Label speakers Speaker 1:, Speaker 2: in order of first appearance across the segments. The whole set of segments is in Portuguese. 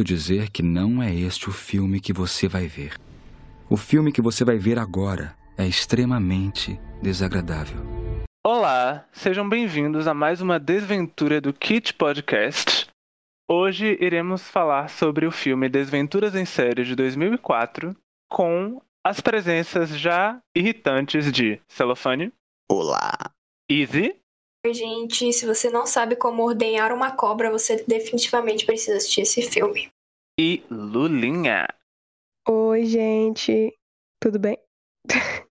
Speaker 1: Sinto dizer que não é este o filme que você vai ver. O filme que você vai ver agora é extremamente desagradável.
Speaker 2: Olá, sejam bem-vindos a mais uma desventura do Kit Podcast. Hoje iremos falar sobre o filme Desventuras em Série de 2004, com as presenças já irritantes de Celofane,
Speaker 3: Olá.
Speaker 2: Easy,
Speaker 4: gente, se você não sabe como ordenhar uma cobra, você definitivamente precisa assistir esse filme.
Speaker 2: e Lulinha.
Speaker 5: Oi, gente. Tudo bem?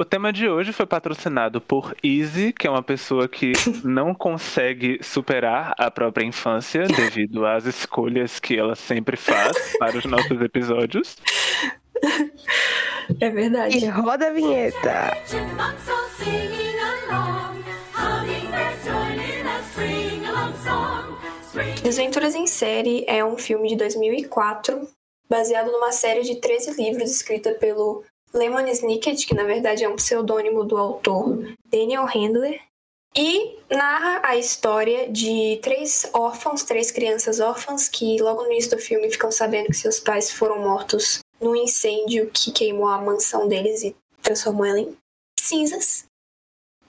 Speaker 2: O tema de hoje foi patrocinado por Easy, que é uma pessoa que não consegue superar a própria infância devido às escolhas que ela sempre faz para os nossos episódios.
Speaker 4: É verdade.
Speaker 5: E roda a vinheta.
Speaker 4: Desventuras em Série é um filme de 2004, baseado numa série de 13 livros escrita pelo Lemon Snicket, que na verdade é um pseudônimo do autor Daniel Handler, e narra a história de três órfãos, três crianças órfãs, que logo no início do filme ficam sabendo que seus pais foram mortos num incêndio que queimou a mansão deles e transformou ela em cinzas.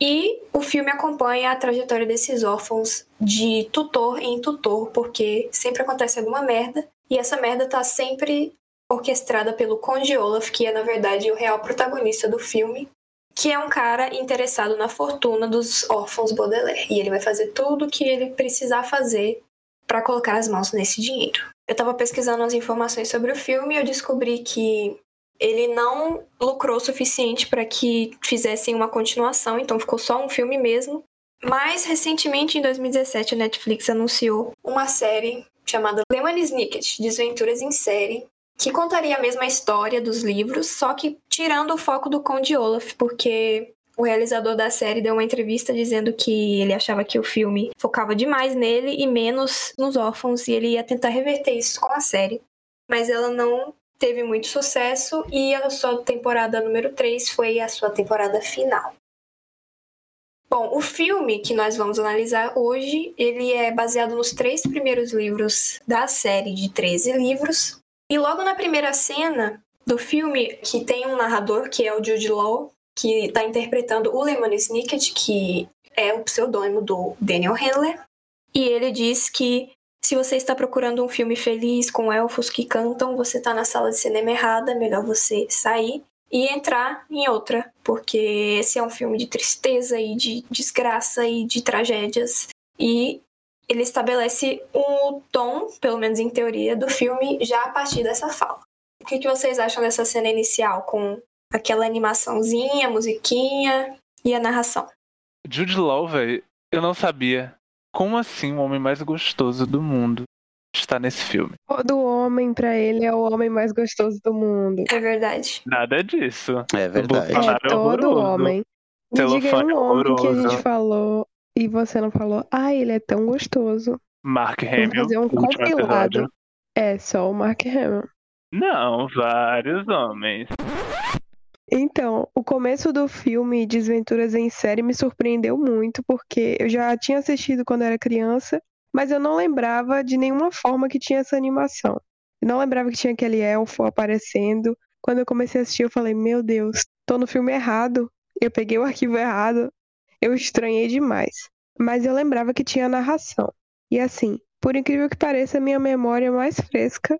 Speaker 4: E o filme acompanha a trajetória desses órfãos de tutor em tutor, porque sempre acontece alguma merda, e essa merda tá sempre orquestrada pelo Conde Olaf, que é na verdade o real protagonista do filme, que é um cara interessado na fortuna dos órfãos Baudelaire, e ele vai fazer tudo o que ele precisar fazer para colocar as mãos nesse dinheiro. Eu tava pesquisando as informações sobre o filme e eu descobri que ele não lucrou o suficiente para que fizessem uma continuação, então ficou só um filme mesmo. Mas recentemente, em 2017, a Netflix anunciou uma série chamada Lemon Snicket, Desventuras em Série, que contaria a mesma história dos livros, só que tirando o foco do Conde Olaf, porque o realizador da série deu uma entrevista dizendo que ele achava que o filme focava demais nele e menos nos órfãos, e ele ia tentar reverter isso com a série. Mas ela não teve muito sucesso e a sua temporada número 3 foi a sua temporada final. Bom, o filme que nós vamos analisar hoje, ele é baseado nos três primeiros livros da série de 13 livros. E logo na primeira cena do filme, que tem um narrador, que é o Jude Law, que está interpretando o Lemon Snicket, que é o pseudônimo do Daniel Handler. E ele diz que se você está procurando um filme feliz com elfos que cantam, você está na sala de cinema errada, melhor você sair e entrar em outra, porque esse é um filme de tristeza e de desgraça e de tragédias. E ele estabelece um tom, pelo menos em teoria, do filme já a partir dessa fala. O que, que vocês acham dessa cena inicial, com aquela animaçãozinha, musiquinha e a narração?
Speaker 2: Jude Law, velho, eu não sabia. Como assim o homem mais gostoso do mundo está nesse filme?
Speaker 5: Todo homem pra ele é o homem mais gostoso do mundo.
Speaker 4: É verdade.
Speaker 2: Nada disso.
Speaker 3: É
Speaker 2: O
Speaker 3: verdade.
Speaker 2: Bolsonaro
Speaker 5: É todo
Speaker 2: horroroso.
Speaker 5: homem. Me diga
Speaker 2: Celofane
Speaker 5: um homem que a gente falou e você não falou. Ah, ele é tão gostoso.
Speaker 2: Mark
Speaker 5: Vamos
Speaker 2: Hamill,
Speaker 5: fazer um compilado.
Speaker 2: episódio.
Speaker 5: É só o Mark Hamill.
Speaker 2: Não, vários homens.
Speaker 5: Então, o começo do filme Desventuras em Série me surpreendeu muito, porque eu já tinha assistido quando era criança, mas eu não lembrava de nenhuma forma que tinha essa animação. Não lembrava que tinha aquele elfo aparecendo. Quando eu comecei a assistir, eu falei, meu Deus, tô no filme errado. Eu peguei o arquivo errado. Eu estranhei demais. Mas eu lembrava que tinha narração. E assim, por incrível que pareça, a minha memória mais fresca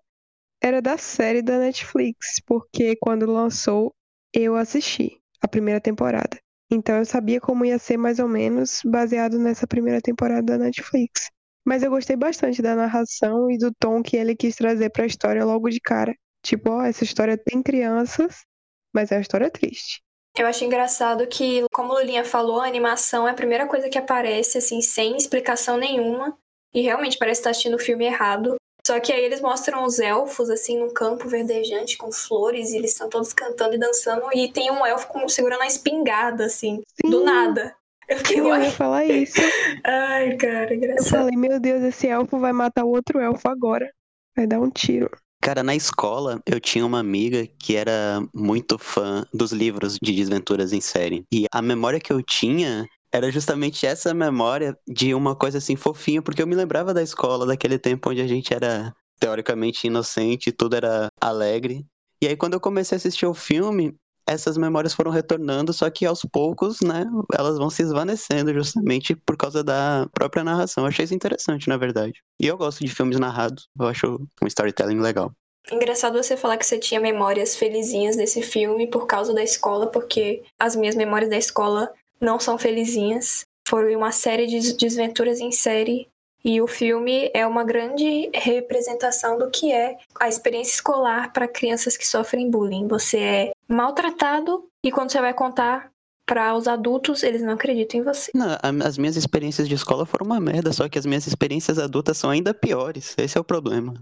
Speaker 5: era da série da Netflix, porque quando lançou, eu assisti a primeira temporada. Então eu sabia como ia ser mais ou menos baseado nessa primeira temporada da Netflix. Mas eu gostei bastante da narração e do tom que ele quis trazer pra história logo de cara. Tipo, ó, essa história tem crianças, mas é uma história triste.
Speaker 4: Eu acho engraçado que, como a Lulinha falou, a animação é a primeira coisa que aparece, assim, sem explicação nenhuma. E realmente parece estar assistindo o filme errado. Só que aí eles mostram os elfos, assim, num campo verdejante com flores, e eles estão todos cantando e dançando, e tem um elfo com, segurando uma espingarda, assim, do
Speaker 5: Sim.
Speaker 4: nada. Eu fiquei,
Speaker 5: Eu ia falar isso.
Speaker 4: Ai, cara,
Speaker 5: Eu
Speaker 4: engraçado.
Speaker 5: falei, meu Deus, esse elfo vai matar o outro elfo agora. Vai dar um tiro.
Speaker 3: Cara, na escola eu tinha uma amiga que era muito fã dos livros de desventuras em série. E a memória que eu tinha era justamente essa memória de uma coisa assim fofinha, porque eu me lembrava da escola, daquele tempo onde a gente era teoricamente inocente, tudo era alegre. E aí quando eu comecei a assistir o filme, essas memórias foram retornando, só que aos poucos, né, elas vão se esvanecendo justamente por causa da própria narração. Eu achei isso interessante, na verdade. E eu gosto de filmes narrados, eu acho um storytelling legal.
Speaker 4: Engraçado você falar que você tinha memórias felizinhas desse filme por causa da escola, porque as minhas memórias da escola não são felizinhas. Foram uma série de desventuras em série. E o filme é uma grande representação do que é a experiência escolar para crianças que sofrem bullying. Você é maltratado e quando você vai contar para os adultos, eles não acreditam em você.
Speaker 3: Não, as minhas experiências de escola foram uma merda, só que as minhas experiências adultas são ainda piores. Esse é o problema.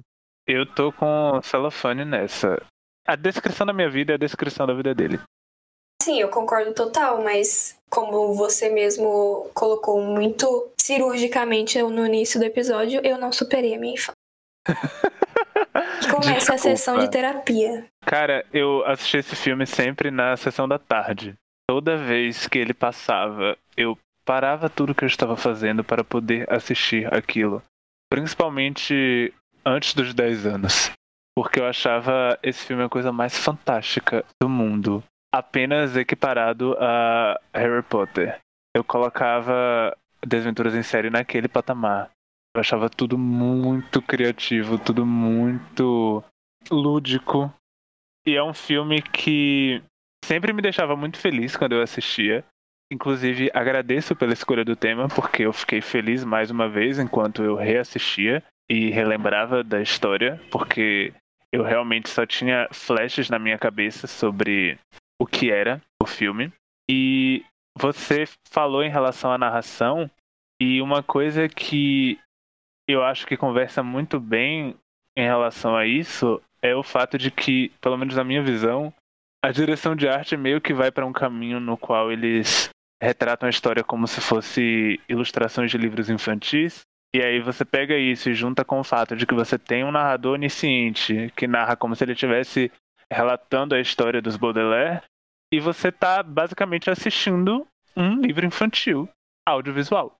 Speaker 2: Eu tô com o celofane nessa. A descrição da minha vida é a descrição da vida dele.
Speaker 4: Sim, eu concordo total, mas como você mesmo colocou muito cirurgicamente no início do episódio, eu não superei a minha infância. Começa a sessão de terapia.
Speaker 2: Cara, eu assisti esse filme sempre na sessão da tarde. Toda vez que ele passava, eu parava tudo que eu estava fazendo para poder assistir aquilo. Principalmente antes dos 10 anos. Porque eu achava esse filme a coisa mais fantástica do mundo. Apenas equiparado a Harry Potter. Eu colocava Desventuras em Série naquele patamar. Eu achava tudo muito criativo, tudo muito lúdico. E é um filme que sempre me deixava muito feliz quando eu assistia. Inclusive, agradeço pela escolha do tema, porque eu fiquei feliz mais uma vez enquanto eu reassistia e relembrava da história, porque eu realmente só tinha flashes na minha cabeça sobre o que era o filme. E você falou em relação à narração, e uma coisa que eu acho que conversa muito bem em relação a isso é o fato de que, pelo menos na minha visão, a direção de arte meio que vai para um caminho no qual eles retratam a história como se fosse ilustrações de livros infantis. E aí você pega isso e junta com o fato de que você tem um narrador onisciente que narra como se ele estivesse relatando a história dos Baudelaire, e você tá basicamente assistindo um livro infantil audiovisual.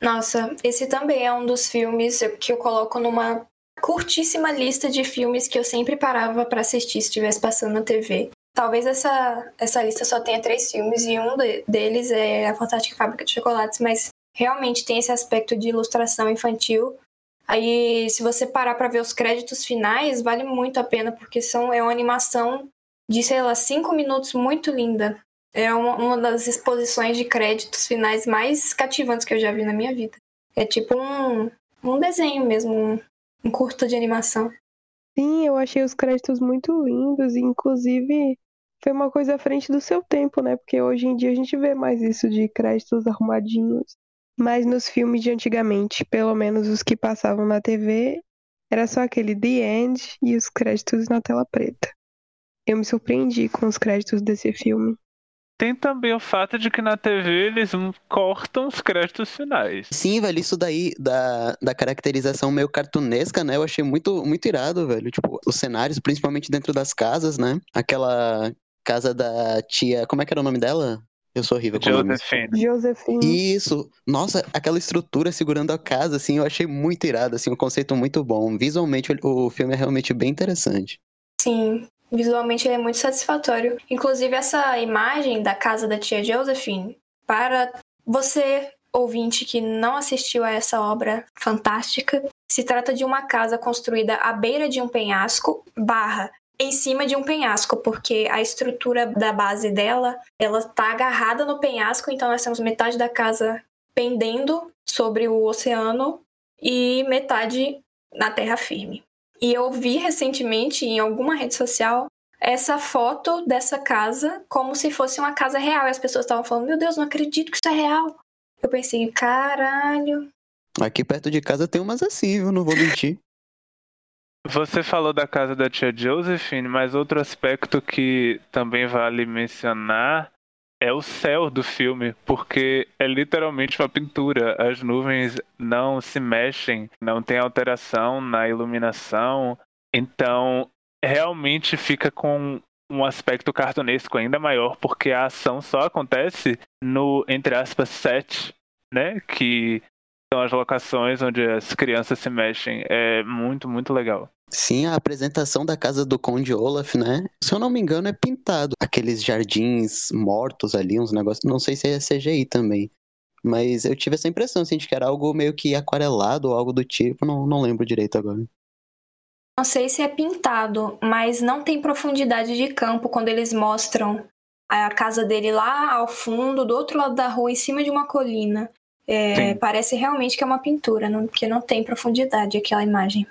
Speaker 4: Nossa, esse também é um dos filmes que eu coloco numa curtíssima lista de filmes que eu sempre parava pra assistir se estivesse passando na TV. Talvez essa, essa lista só tenha três filmes e um de- deles é A Fantástica Fábrica de Chocolates, mas realmente tem esse aspecto de ilustração infantil. Aí, se você parar pra ver os créditos finais, vale muito a pena, porque são, é uma animação de, sei lá, cinco minutos muito linda. É uma, uma das exposições de créditos finais mais cativantes que eu já vi na minha vida. É tipo um, um desenho mesmo, um, um curto de animação.
Speaker 5: Sim, eu achei os créditos muito lindos e, inclusive, foi uma coisa à frente do seu tempo, né? Porque hoje em dia a gente vê mais isso de créditos arrumadinhos. Mas nos filmes de antigamente, pelo menos os que passavam na TV, era só aquele The End e os créditos na tela preta. Eu me surpreendi com os créditos desse filme.
Speaker 2: Tem também o fato de que na TV eles hum, cortam os créditos finais.
Speaker 3: Sim, velho, isso daí da, da caracterização meio cartunesca, né? Eu achei muito, muito irado, velho. Tipo, os cenários, principalmente dentro das casas, né? Aquela casa da tia. Como é que era o nome dela? Eu sou horrível com nomes.
Speaker 2: Josephine.
Speaker 5: Josephine.
Speaker 3: Isso, nossa, aquela estrutura segurando a casa, assim, eu achei muito irado, assim, um conceito muito bom. Visualmente, o filme é realmente bem interessante.
Speaker 4: Sim, visualmente ele é muito satisfatório. Inclusive, essa imagem da casa da tia Josephine, para você, ouvinte que não assistiu a essa obra fantástica, se trata de uma casa construída à beira de um penhasco, barra, em cima de um penhasco, porque a estrutura da base dela, ela tá agarrada no penhasco, então nós temos metade da casa pendendo sobre o oceano e metade na terra firme. E eu vi recentemente em alguma rede social essa foto dessa casa como se fosse uma casa real. E as pessoas estavam falando: Meu Deus, não acredito que isso é real. Eu pensei: Caralho.
Speaker 3: Aqui perto de casa tem umas assim, viu? Não vou mentir.
Speaker 2: Você falou da casa da tia Josephine, mas outro aspecto que também vale mencionar é o céu do filme, porque é literalmente uma pintura. As nuvens não se mexem, não tem alteração na iluminação. Então, realmente fica com um aspecto cartunesco ainda maior, porque a ação só acontece no, entre aspas, set, né? Que são as locações onde as crianças se mexem. É muito, muito legal.
Speaker 3: Sim, a apresentação da casa do Conde Olaf, né? Se eu não me engano, é pintado. Aqueles jardins mortos ali, uns negócios. Não sei se é CGI também. Mas eu tive essa impressão, assim, de que era algo meio que aquarelado ou algo do tipo. Não, não lembro direito agora.
Speaker 4: Não sei se é pintado, mas não tem profundidade de campo quando eles mostram a casa dele lá ao fundo, do outro lado da rua, em cima de uma colina. É, parece realmente que é uma pintura, não- porque não tem profundidade aquela imagem.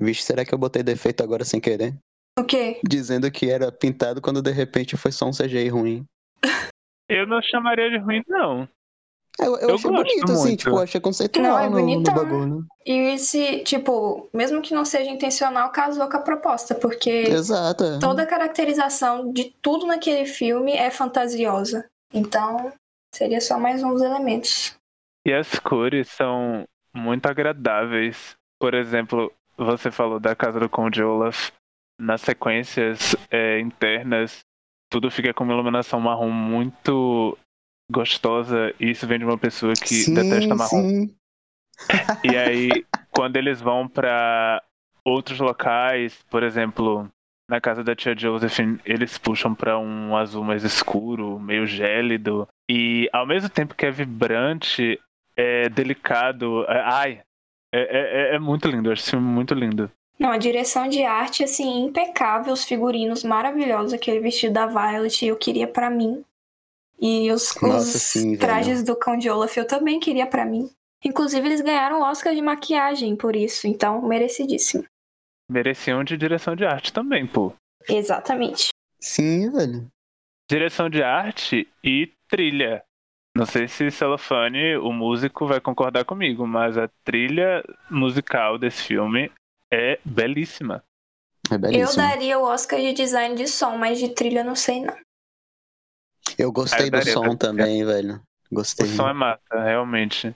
Speaker 3: Vixe, será que eu botei defeito agora sem querer?
Speaker 4: O quê?
Speaker 3: Dizendo que era pintado quando de repente foi só um CGI ruim.
Speaker 2: Eu não chamaria de ruim, não.
Speaker 3: Eu, eu,
Speaker 2: Eu
Speaker 3: achei
Speaker 2: gosto
Speaker 3: bonito, assim,
Speaker 2: muito.
Speaker 3: tipo, eu achei conceitual
Speaker 4: Não, é
Speaker 3: no- no, bagulho.
Speaker 4: E se, tipo, mesmo que não seja intencional, casou com a proposta, porque
Speaker 3: Exato. é.
Speaker 4: toda a caracterização de tudo naquele filme é fantasiosa. Então, seria só mais um dos elementos.
Speaker 2: E as cores são muito agradáveis. Por exemplo, você falou da casa do Conde Olaf. Nas sequências é, internas, tudo fica com uma iluminação marrom muito gostosa. E isso vem de uma pessoa que
Speaker 3: sim,
Speaker 2: detesta marrom.
Speaker 3: sim.
Speaker 2: E aí, quando eles vão pra outros locais, por exemplo, na casa da tia Josephine, eles puxam pra um azul mais escuro, meio gélido. E ao mesmo tempo que é vibrante, é delicado. é- ai, é, é- é muito lindo. Eu acho esse filme muito lindo.
Speaker 4: Não, a direção de arte, assim, impecável, os figurinos maravilhosos, aquele vestido da Violet eu queria pra mim. E os,
Speaker 3: Nossa,
Speaker 4: os
Speaker 3: sim,
Speaker 4: trajes do Cão de Olaf eu também queria pra mim. Inclusive, eles ganharam o Oscar de maquiagem por isso, então merecidíssimo.
Speaker 2: Mereciam de direção de arte também, pô.
Speaker 4: Exatamente.
Speaker 3: Sim, velho.
Speaker 2: Direção de arte e trilha. Não sei se Celofane, o músico, vai concordar comigo, mas a trilha musical desse filme é belíssima.
Speaker 3: É
Speaker 4: Eu
Speaker 3: belíssimo.
Speaker 4: daria o Oscar de design de som, mas de trilha eu não sei não.
Speaker 3: Eu gostei
Speaker 2: Ah, eu
Speaker 3: do som
Speaker 2: pra-
Speaker 3: também, velho.
Speaker 2: O
Speaker 3: Gostei.
Speaker 2: som é massa, realmente.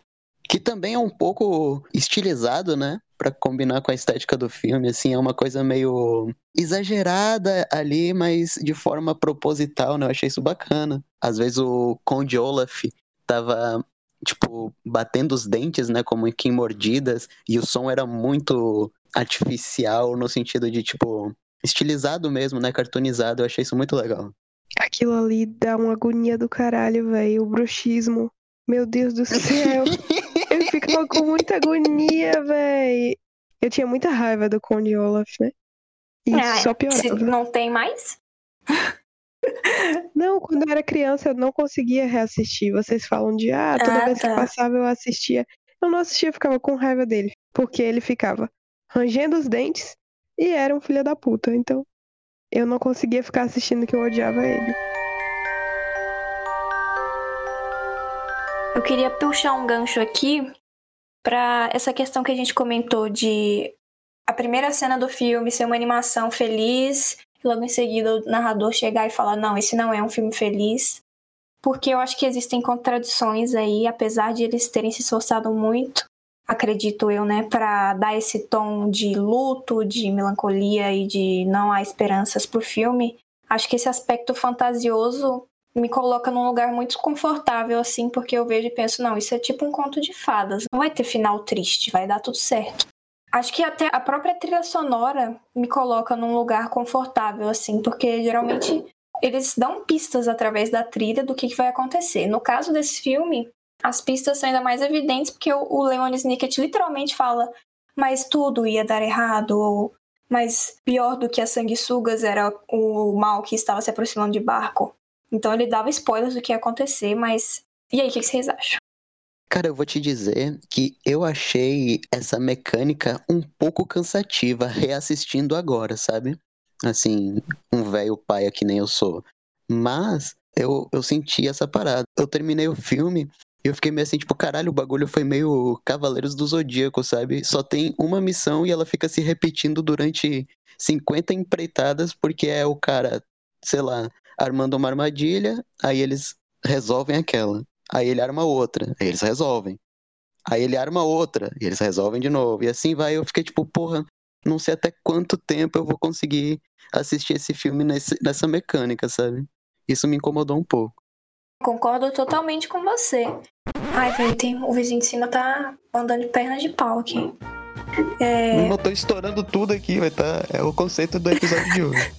Speaker 3: Que também é um pouco estilizado, né? Pra combinar com a estética do filme, assim, é uma coisa meio exagerada ali, mas de forma proposital, né? Eu achei isso bacana. Às vezes o Conde Olaf tava, tipo, batendo os dentes, né? Como que em mordidas, e o som era muito artificial, no sentido de, tipo, estilizado mesmo, né? Cartoonizado. Eu achei isso muito legal.
Speaker 5: Aquilo ali dá uma agonia do caralho, velho. O bruxismo. Meu Deus do céu. Eu ficava com muita agonia, velho. Eu tinha muita raiva do Conde Olaf, né? E
Speaker 4: Ah,
Speaker 5: só piorava.
Speaker 4: não tem mais?
Speaker 5: Não, quando eu era criança eu não conseguia reassistir. Vocês falam de, ah, toda
Speaker 4: Ah,
Speaker 5: vez que
Speaker 4: tá.
Speaker 5: passava eu assistia. Eu não assistia, eu ficava com raiva dele. Porque ele ficava rangendo os dentes e era um filho da puta. Então, eu não conseguia ficar assistindo que eu odiava ele.
Speaker 4: Eu queria puxar um gancho aqui pra essa questão que a gente comentou de a primeira cena do filme ser uma animação feliz e logo em seguida o narrador chegar e falar não, esse não é um filme feliz. Porque eu acho que existem contradições aí, apesar de eles terem se esforçado muito, acredito eu, né, Pra dar esse tom de luto, de melancolia e de não há esperanças pro filme. Acho que esse aspecto fantasioso me coloca num lugar muito confortável, assim, porque eu vejo e penso, não, isso é tipo um conto de fadas. Não vai ter final triste, vai dar tudo certo. Acho que até a própria trilha sonora me coloca num lugar confortável, assim, porque geralmente eles dão pistas através da trilha do que, que vai acontecer. No caso desse filme, as pistas são ainda mais evidentes, porque o, o Lemon Snicket literalmente fala, mas tudo ia dar errado, ou mas pior do que as sanguessugas era o mal que estava se aproximando de barco. Então ele dava spoilers do que ia acontecer, mas. E aí, o que vocês acham?
Speaker 3: Cara, eu vou te dizer que eu achei essa mecânica um pouco cansativa reassistindo agora, sabe? Assim, um velho pai que nem eu sou. Mas eu, eu senti essa parada. Eu terminei o filme e eu fiquei meio assim, tipo, caralho, o bagulho foi meio Cavaleiros do Zodíaco, sabe? Só tem uma missão e ela fica se repetindo durante 50 empreitadas, porque é o cara, sei lá, armando uma armadilha, aí eles resolvem aquela. Aí ele arma outra, aí eles resolvem. Aí ele arma outra, e eles resolvem de novo. E assim vai, eu fiquei tipo, porra, não sei até quanto tempo eu vou conseguir assistir esse filme nesse, nessa mecânica, sabe? Isso me incomodou um pouco.
Speaker 4: Concordo totalmente com você. Ai, velho, tem... o vizinho de cima tá andando de perna de pau aqui. É...
Speaker 3: Eu tô estourando tudo aqui, vai tá. É o conceito do episódio de hoje.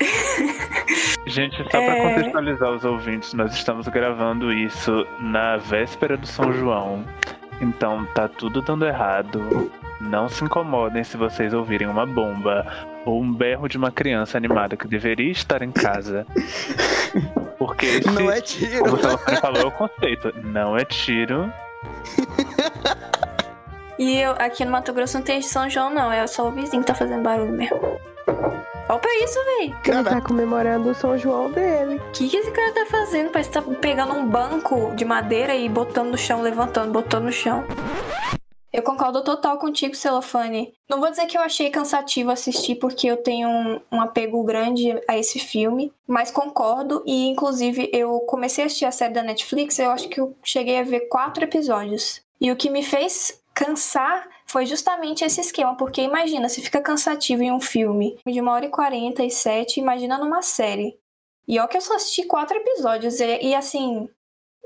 Speaker 2: Gente, só pra
Speaker 4: É.
Speaker 2: contextualizar os ouvintes, nós estamos gravando isso na véspera do São João. Então tá tudo dando errado. Não se incomodem se vocês ouvirem uma bomba ou um berro de uma criança animada que deveria estar em casa. Porque esse,
Speaker 3: Não é tiro.
Speaker 2: como o telefone falou, é o conceito. Não é tiro.
Speaker 4: E eu, aqui no Mato Grosso não tem São João, não. É só o vizinho que tá fazendo barulho mesmo. Olha pra isso, velho.
Speaker 5: Ele tá comemorando o São João dele.
Speaker 4: O que, que esse cara tá fazendo? Parece que tá pegando um banco de madeira e botando no chão, levantando, botando no chão. Eu concordo total contigo, Celofane. Não vou dizer que eu achei cansativo assistir, porque eu tenho um, um apego grande a esse filme, mas concordo. E, inclusive, eu comecei a assistir a série da Netflix, eu acho que eu cheguei a ver quatro episódios. E o que me fez cansar foi justamente esse esquema, porque imagina, se fica cansativo em um filme de uma hora e quarenta e sete, imagina numa série. E ó que eu só assisti quatro episódios, e, e assim,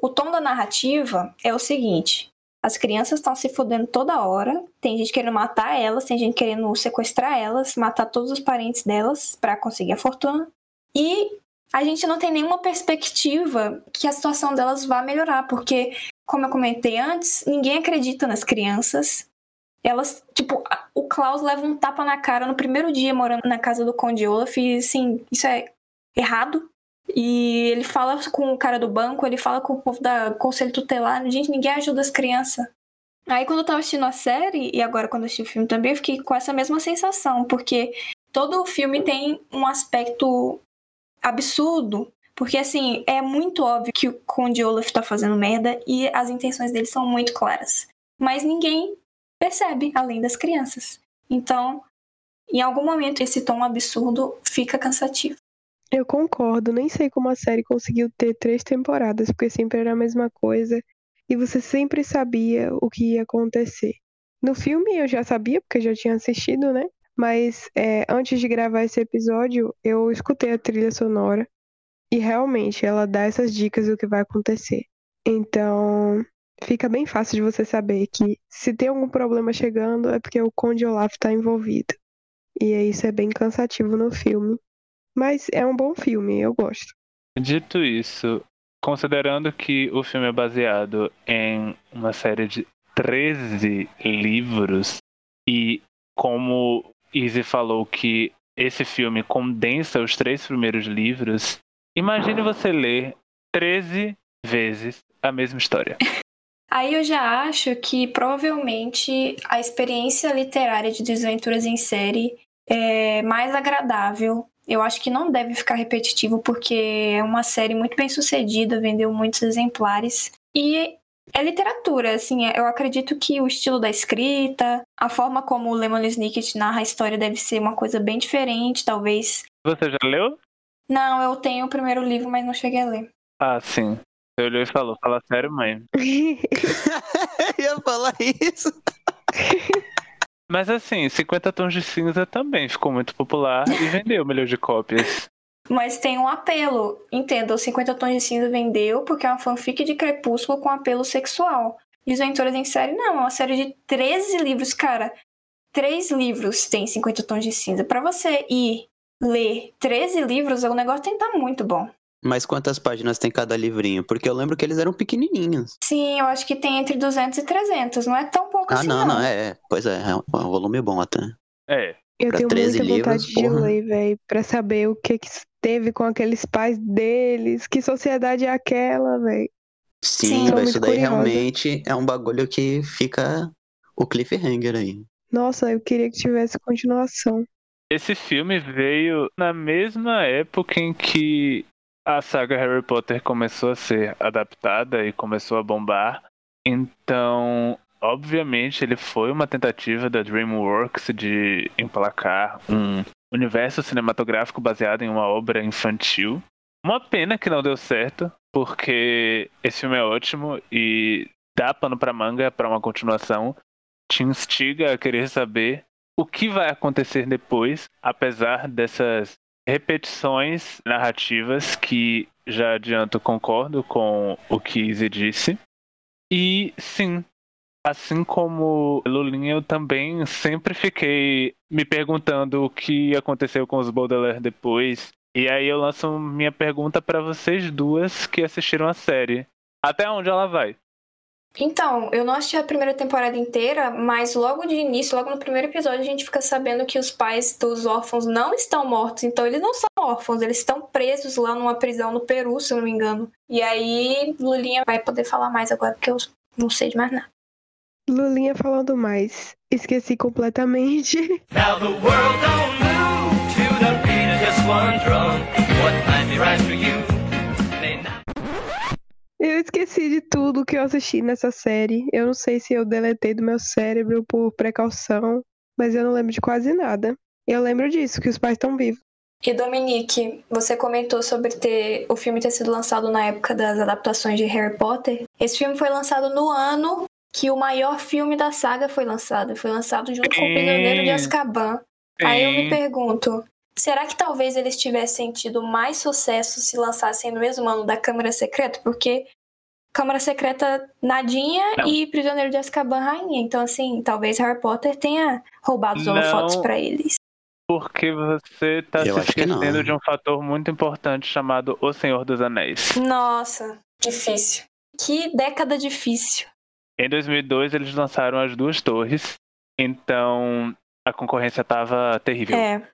Speaker 4: o tom da narrativa é o seguinte. As crianças estão se fodendo toda hora. Tem gente querendo matar elas, tem gente querendo sequestrar elas, matar todos os parentes delas pra conseguir a fortuna. E a gente não tem nenhuma perspectiva que a situação delas vá melhorar, porque, como eu comentei antes, ninguém acredita nas crianças. Elas, tipo, o Klaus leva um tapa na cara no primeiro dia morando na casa do Conde Olaf, e assim, isso é errado. E ele fala com o cara do banco, ele fala com o povo da conselho tutelar. Gente, ninguém ajuda as crianças. Aí quando eu tava assistindo a série, e agora quando eu assisti o filme também, eu fiquei com essa mesma sensação, porque todo o filme tem um aspecto absurdo. Porque, assim, é muito óbvio que o Conde Olaf tá fazendo merda e as intenções dele são muito claras. Mas ninguém percebe, além das crianças. Então, em algum momento, esse tom absurdo fica cansativo.
Speaker 5: Eu concordo, nem sei como a série conseguiu ter três temporadas, porque sempre era a mesma coisa e você sempre sabia o que ia acontecer. No filme eu já sabia, porque já tinha assistido, né? Mas é, antes de gravar esse episódio, eu escutei a trilha sonora e realmente ela dá essas dicas do que vai acontecer. Então fica bem fácil de você saber que se tem algum problema chegando é porque o Conde Olaf está envolvido. E aí isso é bem cansativo no filme. Mas é um bom filme, eu gosto.
Speaker 2: Dito isso, considerando que o filme é baseado em uma série de 13 livros e como Izzy falou que esse filme condensa os três primeiros livros, imagine você ler 13 vezes a mesma história.
Speaker 4: Aí eu já acho que provavelmente a experiência literária de Desventuras em Série é mais agradável. Eu acho que não deve ficar repetitivo, porque é uma série muito bem sucedida, vendeu muitos exemplares. E é literatura, assim, eu acredito que o estilo da escrita, a forma como o Lemon Snicket narra a história deve ser uma coisa bem diferente, talvez.
Speaker 2: Você já leu?
Speaker 4: Não, eu tenho o primeiro livro, mas não cheguei a ler.
Speaker 2: Ah, sim. Você olhou e falou, fala sério, mãe.
Speaker 3: ia falar isso.
Speaker 2: Mas assim, 50 Tons de Cinza também ficou muito popular e vendeu milhões de cópias.
Speaker 4: Mas tem um apelo. Entenda, o 50 Tons de Cinza vendeu porque é uma fanfic de Crepúsculo com apelo sexual. Desventuras em série, não. É uma série de 13 livros, cara. Três livros tem 50 Tons de Cinza. Pra você ir ler 13 livros, o negócio tem que estar muito bom.
Speaker 3: Mas quantas páginas tem cada livrinho? Porque eu lembro que eles eram pequenininhos.
Speaker 4: Sim, eu acho que tem entre 200 e 300. Não é tão pouco
Speaker 3: Ah,
Speaker 4: assim,
Speaker 3: não, não, é, é. Pois é, é um é um volume bom até.
Speaker 2: É,
Speaker 5: Eu
Speaker 3: Pra
Speaker 5: tenho
Speaker 3: 13
Speaker 5: muita vontade
Speaker 3: livros,
Speaker 5: de
Speaker 3: porra.
Speaker 5: ler, velho, pra saber o que que teve com aqueles pais deles, que sociedade é aquela, velho.
Speaker 3: Sim,
Speaker 4: Sim,
Speaker 3: isso daí
Speaker 5: curiosa.
Speaker 3: realmente é um bagulho que fica o cliffhanger aí.
Speaker 5: Nossa, eu queria que tivesse continuação.
Speaker 2: esse filme veio na mesma época em que a saga Harry Potter começou a ser adaptada e começou a bombar. Então, obviamente, ele foi uma tentativa da DreamWorks de emplacar um universo cinematográfico baseado em uma obra infantil. Uma pena que não deu certo, porque esse filme é ótimo e dá pano pra manga pra uma continuação. Te instiga a querer saber o que vai acontecer depois, apesar dessas repetições narrativas que já adianto concordo com o que Izzy disse. E sim, assim como Lulinha, eu também sempre fiquei me perguntando o que aconteceu com os Baudelaire depois. E aí eu lanço minha pergunta para vocês duas que assistiram a série. Até onde ela vai?
Speaker 4: Então, eu não assisti a primeira temporada inteira, mas logo de início, logo no primeiro episódio, a gente fica sabendo que os pais dos órfãos não estão mortos. Então, eles não são órfãos, eles estão presos lá numa prisão no Peru, se eu não me engano. E aí, Lulinha vai poder falar mais agora, porque eu não sei de mais nada.
Speaker 5: Lulinha falando mais. Esqueci completamente.
Speaker 6: Now the world don't move to the beat of just one drum. What might be right for you.
Speaker 5: Eu esqueci de tudo que eu assisti nessa série. Eu não sei se eu deletei do meu cérebro por precaução, mas eu não lembro de quase nada. Eu lembro disso, que os pais estão vivos.
Speaker 4: E Dominique, você comentou sobre ter o filme ter sido lançado na época das adaptações de Harry Potter. Esse filme foi lançado no ano que o maior filme da saga foi lançado. Foi lançado junto com o Prisioneiro de Azkaban. Aí eu me pergunto, será que talvez eles tivessem tido mais sucesso se lançassem no mesmo ano da Câmara Secreta? Porque Câmara Secreta nadinha
Speaker 2: Não.
Speaker 4: e Prisioneiro de Azkaban rainha. Então, assim, talvez Harry Potter tenha roubado os holofotes pra eles.
Speaker 2: Porque você tá
Speaker 3: Eu
Speaker 2: se esquecendo de um fator muito importante chamado O Senhor dos Anéis.
Speaker 4: Nossa, difícil. Que década difícil.
Speaker 2: Em 2002, eles lançaram as duas torres, então a concorrência tava terrível.
Speaker 4: É.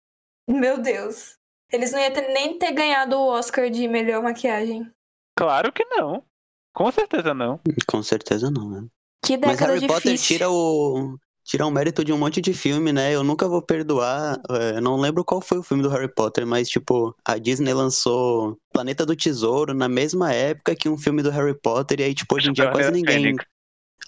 Speaker 4: Meu Deus. Eles não iam ter- nem ter ganhado o Oscar de melhor maquiagem.
Speaker 2: Claro que não. Com certeza não.
Speaker 3: Com certeza não, né?
Speaker 4: Que
Speaker 3: Mas Harry Potter
Speaker 4: difícil.
Speaker 3: tira o. Tira o mérito de um monte de filme, né? Eu nunca vou perdoar. é, não lembro qual foi o filme do Harry Potter, mas, tipo, a Disney lançou Planeta do Tesouro na mesma época que um filme do Harry Potter, e aí, tipo, hoje em dia quase ninguém.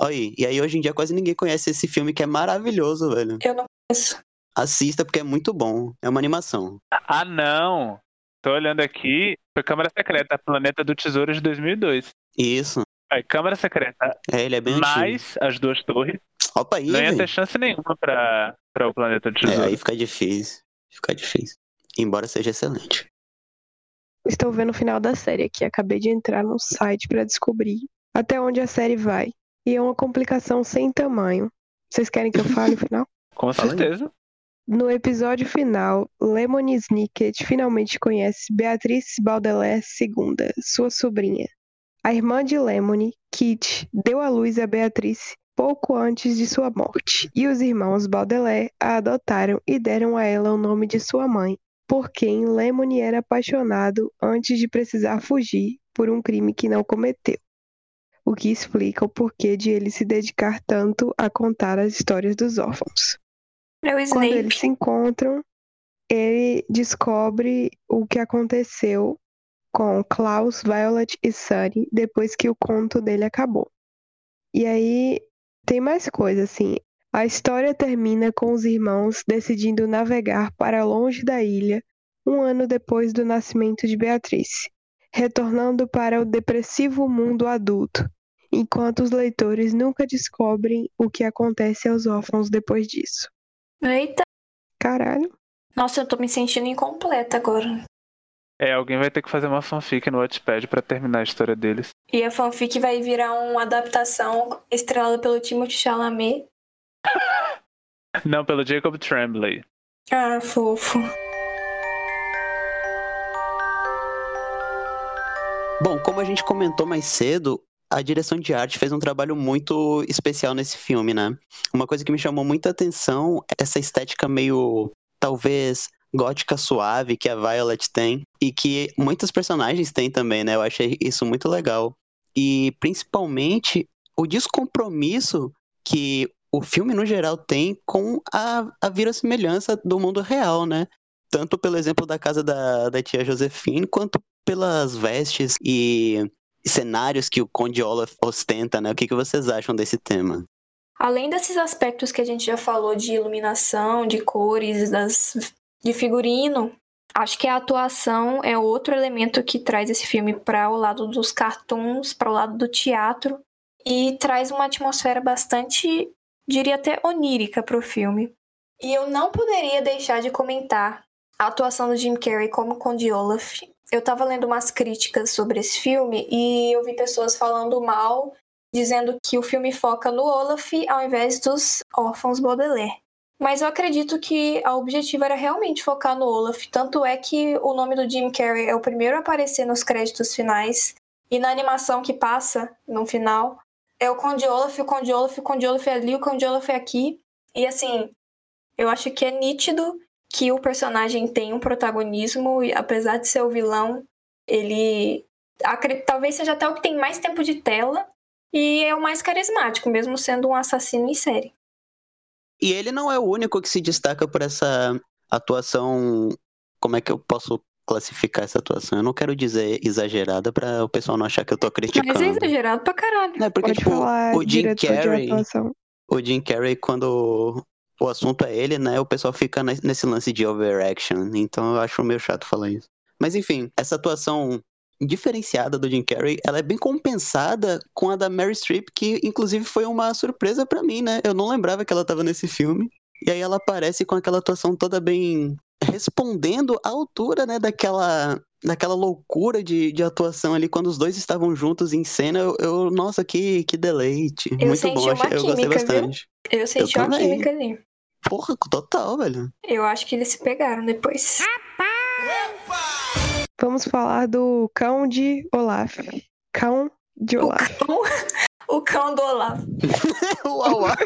Speaker 3: Aí, e aí hoje em dia quase ninguém conhece esse filme que é maravilhoso, velho.
Speaker 4: Eu não conheço.
Speaker 3: Assista porque é muito bom. É uma animação.
Speaker 2: Ah, não! Tô olhando aqui, foi Câmara Secreta, Planeta do Tesouro de 2002.
Speaker 3: Isso.
Speaker 2: Aí, Câmara Secreta,
Speaker 3: É, ele é bem antigo.
Speaker 2: mais as duas torres,
Speaker 3: Opa aí,
Speaker 2: não ia ter chance nenhuma pra, pra o Planeta do
Speaker 3: É,
Speaker 2: Tesouro.
Speaker 3: aí fica difícil. Fica difícil. Embora seja excelente.
Speaker 5: Estou vendo o final da série aqui. Acabei de entrar no site para descobrir até onde a série vai. E é uma complicação sem tamanho. Vocês querem que eu fale o final?
Speaker 2: Com certeza.
Speaker 5: No episódio final, Lemony Snicket finalmente conhece Beatrice Baudelaire II, sua sobrinha. A irmã de Lemony, Kit, deu à luz a Beatrice pouco antes de sua morte, e os irmãos Baudelaire a adotaram e deram a ela o nome de sua mãe, por quem Lemony era apaixonado antes de precisar fugir por um crime que não cometeu. O que explica o porquê de ele se dedicar tanto a contar as histórias dos órfãos.
Speaker 4: É o
Speaker 5: Quando
Speaker 4: Snape.
Speaker 5: eles se encontram, ele descobre o que aconteceu com Klaus, Violet e Sunny depois que o conto dele acabou. E aí tem mais coisa assim. A história termina com os irmãos decidindo navegar para longe da ilha um ano depois do nascimento de Beatrice, retornando para o depressivo mundo adulto, enquanto os leitores nunca descobrem o que acontece aos órfãos depois disso.
Speaker 4: Eita.
Speaker 5: Caralho.
Speaker 4: Nossa, eu tô me sentindo incompleta agora.
Speaker 2: É, alguém vai ter que fazer uma fanfic no Wattpad pra terminar a história deles.
Speaker 4: E a fanfic vai virar uma adaptação estrelada pelo Timothée Chalamet.
Speaker 2: Não, pelo Jacob Tremblay.
Speaker 4: Ah, fofo.
Speaker 3: Bom, como a gente comentou mais cedo, a direção de arte fez um trabalho muito especial nesse filme, né? Uma coisa que me chamou muita atenção é essa estética meio, talvez, gótica suave que a Violet tem e que muitos personagens têm também, né? Eu achei isso muito legal. E principalmente o descompromisso que o filme no geral tem com a, a verossimilhança do mundo real, né? Tanto pelo exemplo da casa da, da tia Josephine, quanto pelas vestes e cenários que o Conde Olaf ostenta, né? O que, que vocês acham desse tema?
Speaker 4: Além desses aspectos que a gente já falou de iluminação, de cores, das, de figurino, acho que a atuação é outro elemento que traz esse filme para o lado dos cartoons, para o lado do teatro e traz uma atmosfera bastante, diria até onírica para o filme. E eu não poderia deixar de comentar a atuação do Jim Carrey como Conde Olaf. Eu tava lendo umas críticas sobre esse filme e eu vi pessoas falando mal, dizendo que o filme foca no Olaf ao invés dos órfãos Baudelaire. Mas eu acredito que o objetivo era realmente focar no Olaf. Tanto é que o nome do Jim Carrey é o primeiro a aparecer nos créditos finais. E na animação que passa no final, é o Conde Olaf, o Conde Olaf, o Conde Olaf é ali, o Conde Olaf é aqui. E assim, eu acho que é nítido que o personagem tem um protagonismo e apesar de ser o vilão, ele talvez seja até o que tem mais tempo de tela e é o mais carismático, mesmo sendo um assassino em série.
Speaker 3: E ele não é o único que se destaca por essa atuação. Como é que eu posso classificar essa atuação? Eu não quero dizer exagerada pra o pessoal não achar que eu tô criticando.
Speaker 4: Mas é exagerado pra caralho.
Speaker 3: É porque,
Speaker 5: Pode
Speaker 3: tipo,
Speaker 5: falar
Speaker 3: o Jim Carrey. o Jim Carrey, quando o assunto é ele, né? O pessoal fica ne- nesse lance de overaction. Então eu acho meio chato falar isso. Mas enfim, essa atuação diferenciada do Jim Carrey, ela é bem compensada com a da Mary Streep, que inclusive foi uma surpresa pra mim, né? Eu não lembrava que ela tava nesse filme. E aí ela aparece com aquela atuação toda bem respondendo à altura, né, daquela daquela loucura de, de atuação ali quando os dois estavam juntos em cena. Eu, eu- nossa, que que deleite.
Speaker 4: Eu
Speaker 3: Muito
Speaker 4: senti
Speaker 3: bom,
Speaker 4: uma
Speaker 3: eu gostei
Speaker 4: química, viu?
Speaker 3: bastante.
Speaker 4: Eu senti uma
Speaker 3: também.
Speaker 4: química ali.
Speaker 3: Porra, total, velho.
Speaker 4: Eu acho que eles se pegaram depois.
Speaker 5: Vamos falar do cão de Olaf. Cão de
Speaker 4: O
Speaker 5: Olaf.
Speaker 4: cão, o cão do Olaf.
Speaker 3: uau, uau.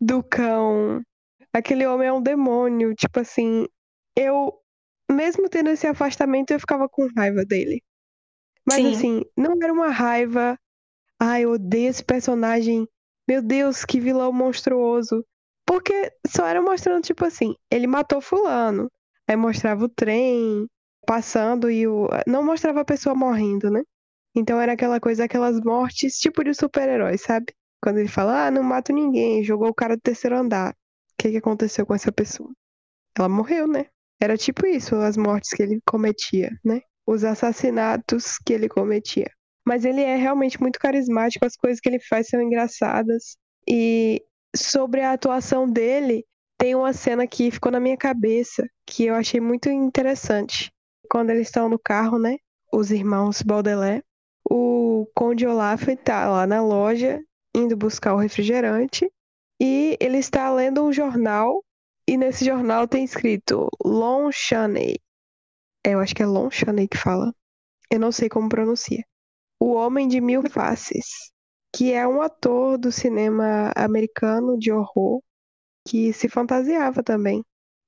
Speaker 5: Do cão. Aquele homem é um demônio. Tipo assim, eu, mesmo tendo esse afastamento, eu ficava com raiva dele. Mas
Speaker 4: Sim.
Speaker 5: assim, não era uma raiva. Ai, eu odeio esse personagem. Meu Deus, que vilão monstruoso. Porque só era mostrando, tipo assim, ele matou fulano. Aí mostrava o trem passando e o. Não mostrava a pessoa morrendo, né? Então era aquela coisa, aquelas mortes tipo de super-herói, sabe? Quando ele fala, ah, não mato ninguém, jogou o cara do terceiro andar. O que, que aconteceu com essa pessoa? Ela morreu, né? Era tipo isso, as mortes que ele cometia, né? Os assassinatos que ele cometia. Mas ele é realmente muito carismático, as coisas que ele faz são engraçadas. E sobre a atuação dele, tem uma cena que ficou na minha cabeça que eu achei muito interessante. Quando eles estão no carro, né? Os irmãos Baudelaire, o Conde Olaf tá lá na loja indo buscar o refrigerante e ele está lendo um jornal e nesse jornal tem escrito Lon. É, eu acho que é Lon que fala. Eu não sei como pronuncia. O Homem de Mil Faces, que é um ator do cinema americano de horror que se fantasiava também.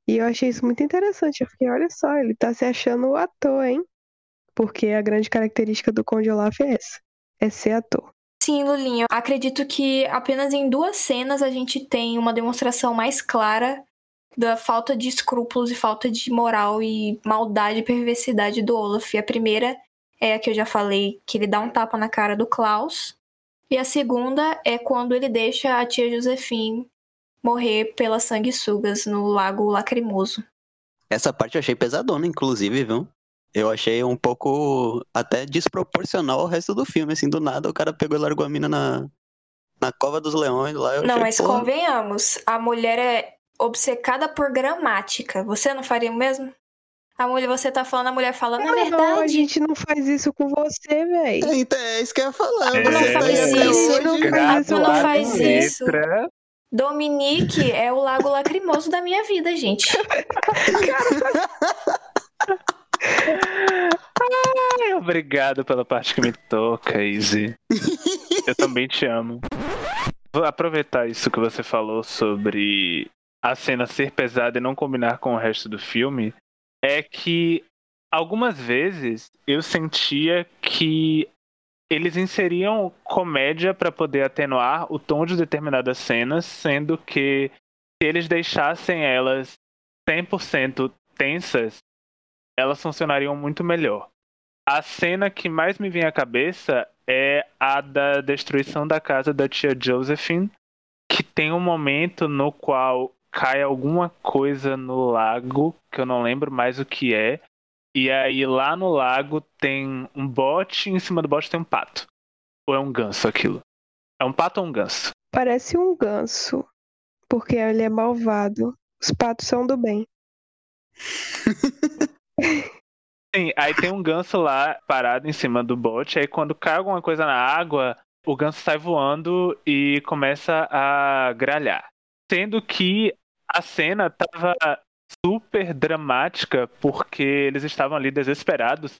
Speaker 5: E eu achei isso muito interessante. Eu fiquei, olha só, ele tá se achando o ator, hein? Porque a grande característica do Conde Olaf é essa. É ser ator.
Speaker 4: Sim, Lulinha. Acredito que apenas em duas cenas a gente tem uma demonstração mais clara da falta de escrúpulos e falta de moral e maldade e perversidade do Olaf. A primeira é a que eu já falei, que ele dá um tapa na cara do Klaus. E a segunda é quando ele deixa a tia Josefine morrer pelas sanguessugas no Lago Lacrimoso.
Speaker 3: Essa parte eu achei pesadona, inclusive, viu? Eu achei um pouco até desproporcional ao resto do filme, assim, do nada o cara pegou e largou a mina na, na cova dos leões lá.
Speaker 4: Não,
Speaker 3: achei,
Speaker 4: mas
Speaker 3: porra,
Speaker 4: convenhamos, a mulher é obcecada por gramática. Você não faria o mesmo? A mulher, você tá falando, a mulher fala, na
Speaker 5: Não, a
Speaker 4: verdade,
Speaker 5: gente não faz isso com você, véi.
Speaker 3: É, então, é isso que eu ia falar.
Speaker 2: É,
Speaker 3: você
Speaker 4: não
Speaker 3: tá
Speaker 4: faz isso,
Speaker 3: hoje.
Speaker 5: não faz isso,
Speaker 4: não faz isso. Dominique é o lago lacrimoso da minha vida, gente.
Speaker 2: Ai, Obrigado pela parte que me toca, Izzy. Eu também te amo. Vou aproveitar isso que você falou sobre a cena ser pesada e não combinar com o resto do filme. É que algumas vezes eu sentia que eles inseriam comédia para poder atenuar o tom de determinadas cenas, sendo que se eles deixassem elas 100% tensas, elas funcionariam muito melhor. A cena que mais me vem à cabeça é a da destruição da casa da tia Josephine, que tem um momento no qual cai alguma coisa no lago, que eu não lembro mais o que é, e aí lá no lago tem um bote, e em cima do bote tem um pato. Ou é um ganso aquilo? É um pato ou um ganso?
Speaker 5: Parece um ganso. porque ele é malvado. Os patos são do bem.
Speaker 2: Sim, aí tem um ganso lá parado em cima do bote, aí quando cai alguma coisa na água, o ganso sai voando e começa a gralhar. Sendo que a cena tava super dramática porque eles estavam ali desesperados,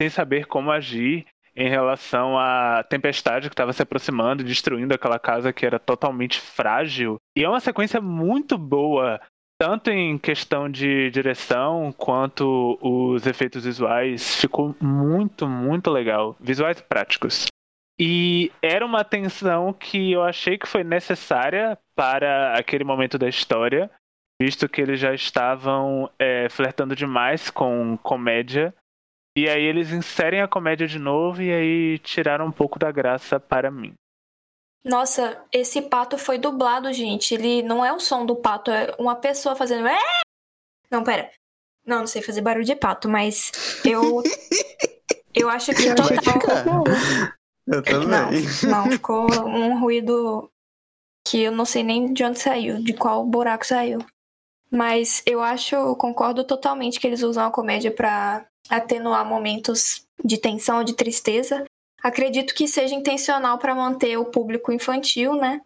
Speaker 2: sem saber como agir em relação à tempestade que estava se aproximando destruindo aquela casa que era totalmente frágil. E é uma sequência muito boa, tanto em questão de direção quanto os efeitos visuais. Ficou muito, muito legal. Visuais práticos. E era uma tensão que eu achei que foi necessária para aquele momento da história, visto que eles já estavam é, flertando demais com comédia. E aí eles inserem a comédia de novo e aí tiraram um pouco da graça para mim.
Speaker 4: Nossa, esse pato foi dublado, gente. Ele não é o som do pato, é uma pessoa fazendo. "É!" Não, pera. Não, não sei fazer barulho de pato, mas eu. Eu acho que
Speaker 5: que
Speaker 4: total.
Speaker 5: ficou bom.
Speaker 3: Eu
Speaker 4: Não, não, ficou um ruído que eu não sei nem de onde saiu, de qual buraco saiu. Mas eu acho, eu concordo totalmente que eles usam a comédia pra atenuar momentos de tensão ou de tristeza. Acredito que seja intencional pra manter o público infantil, né?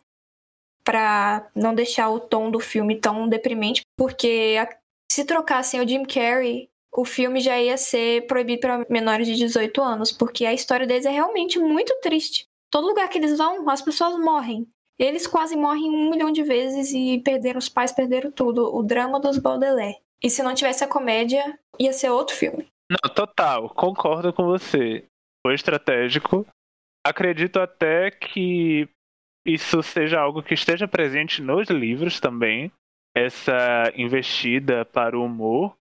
Speaker 4: Pra não deixar o tom do filme tão deprimente, porque a- se trocassem o Jim Carrey, o filme já ia ser proibido para menores de 18 anos, porque a história deles é realmente muito triste. Todo lugar que eles vão, as pessoas morrem. Eles quase morrem um milhão de vezes e perderam os pais, perderam tudo. O drama dos Baudelaire. E se não tivesse a comédia, ia ser outro filme.
Speaker 2: Não, total, concordo com você. Foi estratégico. Acredito até que isso seja algo que esteja presente nos livros também. Essa investida para o humor.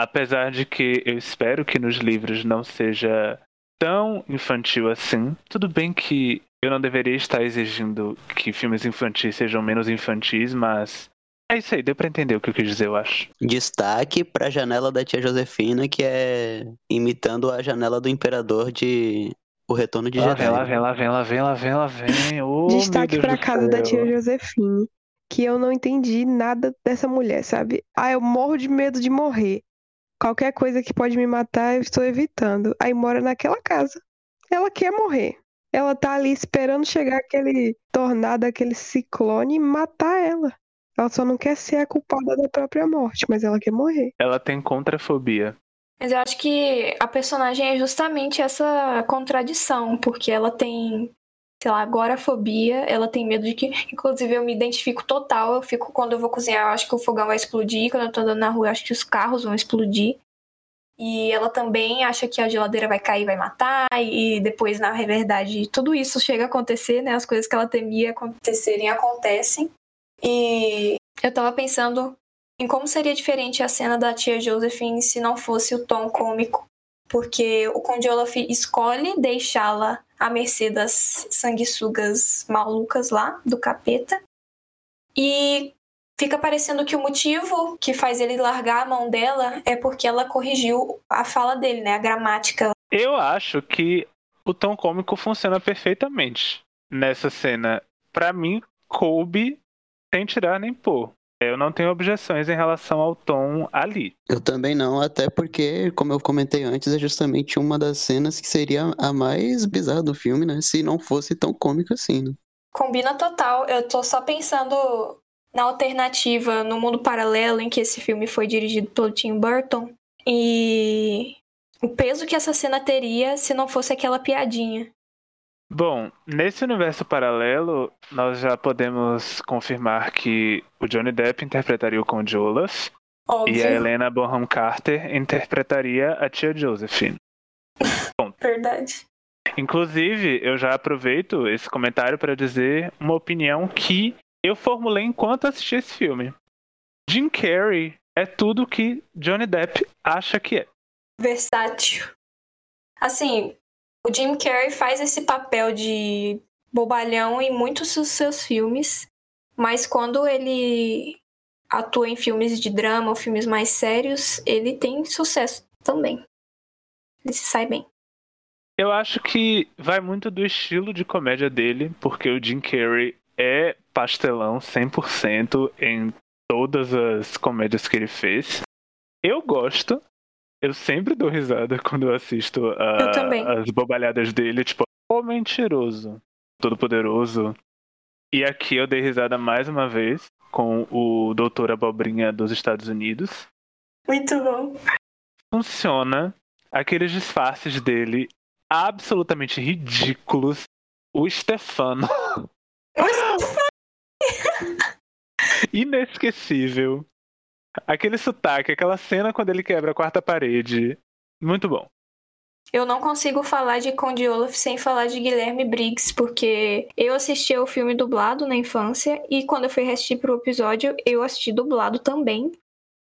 Speaker 2: Apesar de que eu espero que nos livros não seja tão infantil assim. Tudo bem que eu não deveria estar exigindo que filmes infantis sejam menos infantis, mas é isso aí, deu pra entender o que eu quis dizer, eu acho.
Speaker 3: Destaque pra janela da tia Josefina, que é imitando a janela do imperador de O Retorno de
Speaker 2: Lá
Speaker 3: Jedi.
Speaker 2: vem, lá vem, lá vem, lá vem, lá vem, lá vem. Oh,
Speaker 5: Destaque pra casa da tia
Speaker 2: céu.
Speaker 5: Josefine. Que eu não entendi nada dessa mulher, sabe? Ah, eu morro de medo de morrer. Qualquer coisa que pode me matar, eu estou evitando. Aí mora naquela casa. Ela quer morrer. Ela tá ali esperando chegar aquele tornado, aquele ciclone e matar ela. Ela só não quer ser a culpada da própria morte, mas ela quer morrer.
Speaker 2: Ela tem contrafobia.
Speaker 4: Mas eu acho que a personagem é justamente essa contradição, porque ela tem, sei lá, agorafobia, ela tem medo de que. Inclusive, eu me identifico total. Eu fico, quando eu vou cozinhar, eu acho que o fogão vai explodir. Quando eu tô andando na rua, eu acho que os carros vão explodir. E ela também acha que a geladeira vai cair, vai matar, e depois, na verdade, tudo isso chega a acontecer, né? As coisas que ela temia acontecerem acontecem. E eu tava pensando em como seria diferente a cena da tia Josephine se não fosse o tom cômico. Porque o Conde Olaf escolhe deixá-la à mercê das sanguessugas malucas lá, do capeta. E fica parecendo que o motivo que faz ele largar a mão dela é porque ela corrigiu a fala dele, né? A gramática.
Speaker 2: Eu acho que o tom cômico funciona perfeitamente nessa cena. Pra mim, coube sem tirar nem pôr. Eu não tenho objeções em relação ao tom ali.
Speaker 3: Eu também não, até porque, como eu comentei antes, é justamente uma das cenas que seria a mais bizarra do filme, né? Se não fosse tão cômico assim, né?
Speaker 4: Combina total. Eu tô só pensando na alternativa no mundo paralelo em que esse filme foi dirigido pelo Tim Burton e o peso que essa cena teria se não fosse aquela piadinha.
Speaker 2: Bom, nesse universo paralelo, nós já podemos confirmar que o Johnny Depp interpretaria o Conde Olaf
Speaker 4: Óbvio,
Speaker 2: e a Helena Bonham Carter interpretaria a tia Josephine.
Speaker 4: verdade.
Speaker 2: Inclusive, eu já aproveito esse comentário para dizer uma opinião que eu formulei enquanto assisti esse filme. Jim Carrey é tudo que Johnny Depp acha que é.
Speaker 4: Versátil. Assim, o Jim Carrey faz esse papel de bobalhão em muitos dos seus filmes, mas quando ele atua em filmes de drama ou filmes mais sérios, ele tem sucesso também. Ele se sai bem.
Speaker 2: Eu acho que vai muito do estilo de comédia dele, porque o Jim Carrey é pastelão 100% em todas as comédias que ele fez. Eu gosto. Eu sempre dou risada quando eu assisto a-
Speaker 4: Eu
Speaker 2: as bobalhadas dele, tipo, o mentiroso, todo poderoso. E aqui eu dei risada mais uma vez com o Doutor Abobrinha dos Estados Unidos.
Speaker 4: Muito bom.
Speaker 2: Funciona. Aqueles disfarces dele absolutamente ridículos. O Stefano inesquecível. Aquele sotaque, aquela cena quando ele quebra a quarta parede. Muito bom.
Speaker 4: Eu não consigo falar de Conde Olaf sem falar de Guilherme Briggs, porque eu assisti ao filme dublado na infância e quando eu fui assistir pro episódio, eu assisti dublado também.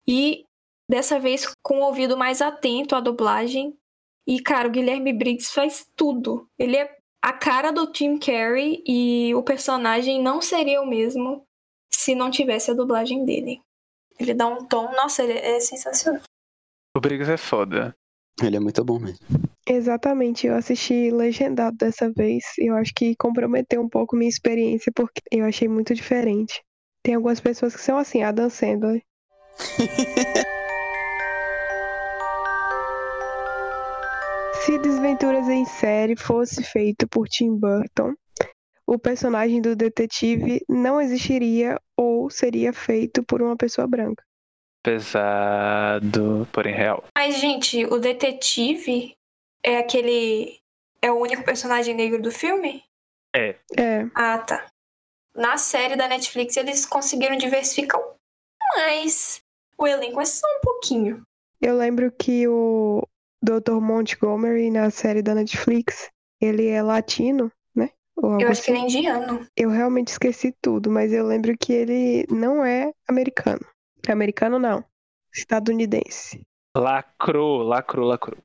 Speaker 4: E dessa vez com o ouvido mais atento à dublagem. E, cara, o Guilherme Briggs faz tudo. Ele é a cara do Tim Carrey e o personagem não seria o mesmo se não tivesse a dublagem dele. Ele dá um tom, nossa, ele é sensacional.
Speaker 2: O Briggs é foda.
Speaker 3: Ele é muito bom mesmo.
Speaker 5: Exatamente, eu assisti legendado dessa vez. e Eu acho que comprometeu um pouco minha experiência, porque eu achei muito diferente. Tem algumas pessoas que são assim, a Dan Sandler. Se Desventuras em Série fosse feito por Tim Burton, o personagem do detetive não existiria ou seria feito por uma pessoa branca.
Speaker 2: Pesado, porém real.
Speaker 4: Mas, gente, o detetive é aquele. É o único personagem negro do filme?
Speaker 5: É,
Speaker 4: Ah, tá. Na série da Netflix eles conseguiram diversificar um mais o elenco, mas só um pouquinho.
Speaker 5: eu lembro que o Dr. Montgomery na série da Netflix, ele é latino,
Speaker 4: Eu acho que
Speaker 5: assim.
Speaker 4: ele é indiano.
Speaker 5: Eu realmente esqueci tudo, mas eu lembro que ele não é americano. Americano não. Estadunidense.
Speaker 2: Lacrou, lacrou, lacrou.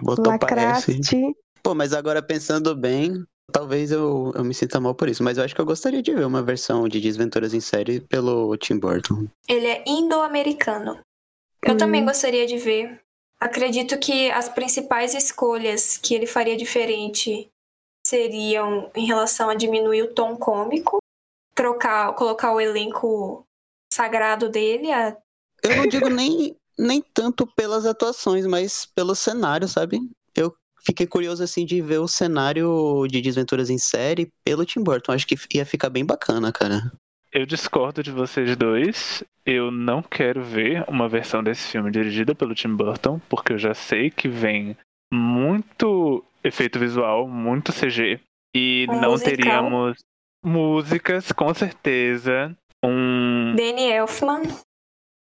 Speaker 3: Botou parece.
Speaker 5: Lacraste.
Speaker 3: Pô, mas agora pensando bem, talvez eu, eu me sinta mal por isso. Mas eu acho que eu gostaria de ver uma versão de Desventuras em série pelo Tim Burton.
Speaker 4: Ele é indo-americano. Eu
Speaker 5: Hum.
Speaker 4: também gostaria de ver. Acredito que as principais escolhas que ele faria diferente seriam em relação a diminuir o tom cômico, trocar, colocar o elenco sagrado dele, a
Speaker 3: Eu não digo nem, nem tanto pelas atuações, mas pelo cenário, sabe? Eu fiquei curioso assim de ver o cenário de Desventuras em série pelo Tim Burton. Acho que ia ficar bem bacana, cara.
Speaker 2: Eu discordo de vocês dois. Eu não quero ver uma versão desse filme dirigida pelo Tim Burton, porque eu já sei que vem muito efeito visual, muito CG. E
Speaker 4: Um
Speaker 2: não
Speaker 4: musical.
Speaker 2: teríamos músicas, com certeza. Um.
Speaker 4: Danny Elfman.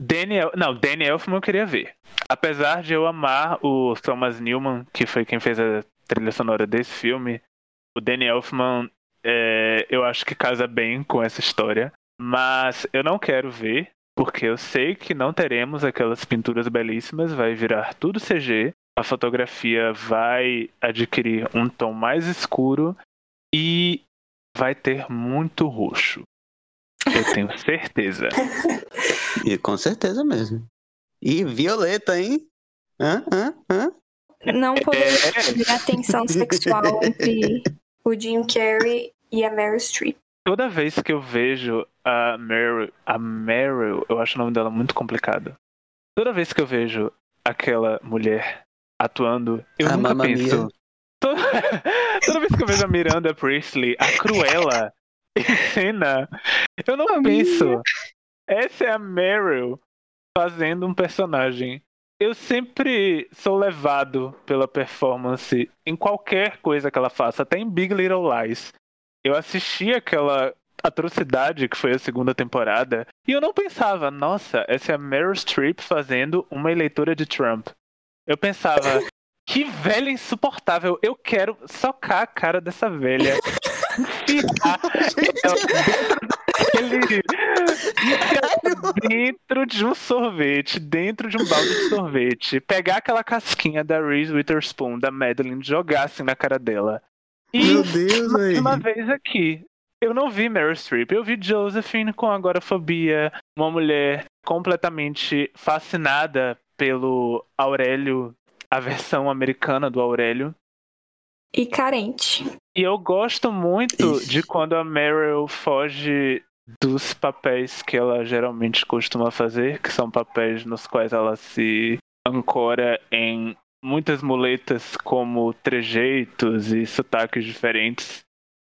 Speaker 2: Daniel. Não, Danny Elfman eu queria ver. Apesar de eu amar o Thomas Newman, que foi quem fez a trilha sonora desse filme, o Danny Elfman é, eu acho que casa bem com essa história. Mas eu não quero ver, porque eu sei que não teremos aquelas pinturas belíssimas, vai virar tudo CG. A fotografia vai adquirir um tom mais escuro e vai ter muito roxo. Eu tenho certeza.
Speaker 3: E com certeza mesmo. E Violeta, hein? Hã? Hã? Hã?
Speaker 4: Não poderia
Speaker 2: É.
Speaker 4: haver atenção sexual entre o Jim Carrey e a Meryl Streep.
Speaker 2: Toda vez que eu vejo a Meryl, a Meryl, eu acho o nome dela muito complicado. Toda vez que eu vejo aquela mulher atuando, eu
Speaker 3: A
Speaker 2: nunca
Speaker 3: Mamma
Speaker 2: penso.
Speaker 3: Mia.
Speaker 2: Toda... toda vez que eu vejo a Miranda Priestley, a Cruella em cena, eu não penso. Essa é a Meryl fazendo um personagem. Eu sempre sou levado pela performance em qualquer coisa que ela faça, até em Big Little Lies. Eu assisti aquela atrocidade que foi a segunda temporada e eu não pensava, nossa, essa é a Meryl Streep fazendo uma eleitora de Trump. Eu pensava, que velha insuportável, eu quero socar a cara dessa velha. Enfiar dentro de um sorvete, dentro de um balde de sorvete, pegar aquela casquinha da Reese Witherspoon, da Madeline, jogar assim na cara dela. E
Speaker 3: Meu Deus,
Speaker 2: mais uma vez aqui. Eu não vi Meryl Streep, eu vi Josephine com agorafobia, uma mulher completamente fascinada pelo Aurélio, a versão americana do Aurélio.
Speaker 4: e carente.
Speaker 2: E eu gosto muito
Speaker 3: Ixi.
Speaker 2: de quando a Meryl foge dos papéis que ela geralmente costuma fazer, que são papéis nos quais ela se ancora em muitas muletas como trejeitos e sotaques diferentes.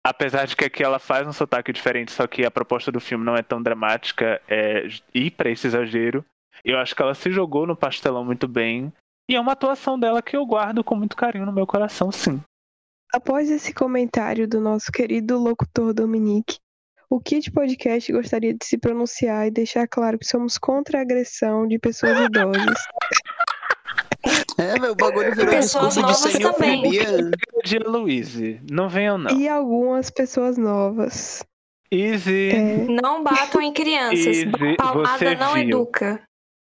Speaker 2: Apesar de que aqui ela faz um sotaque diferente, só que a proposta do filme não é tão dramática é ir pra esse exagero. Eu acho que ela se jogou no pastelão muito bem. E é uma atuação dela que eu guardo com muito carinho no meu coração, sim.
Speaker 5: Após esse comentário do nosso querido locutor Dominique, o Kit Podcast gostaria de se pronunciar e deixar claro que somos contra a agressão de pessoas idosas.
Speaker 3: É, o bagulho virou
Speaker 4: Pessoas
Speaker 3: discurso de
Speaker 4: novas
Speaker 3: senhofobia.
Speaker 2: De Louise, não venham não.
Speaker 5: E algumas pessoas novas.
Speaker 2: Easy,
Speaker 5: É,
Speaker 4: Não batam em crianças.
Speaker 2: Easy,
Speaker 4: Palmada não
Speaker 2: viu.
Speaker 4: educa.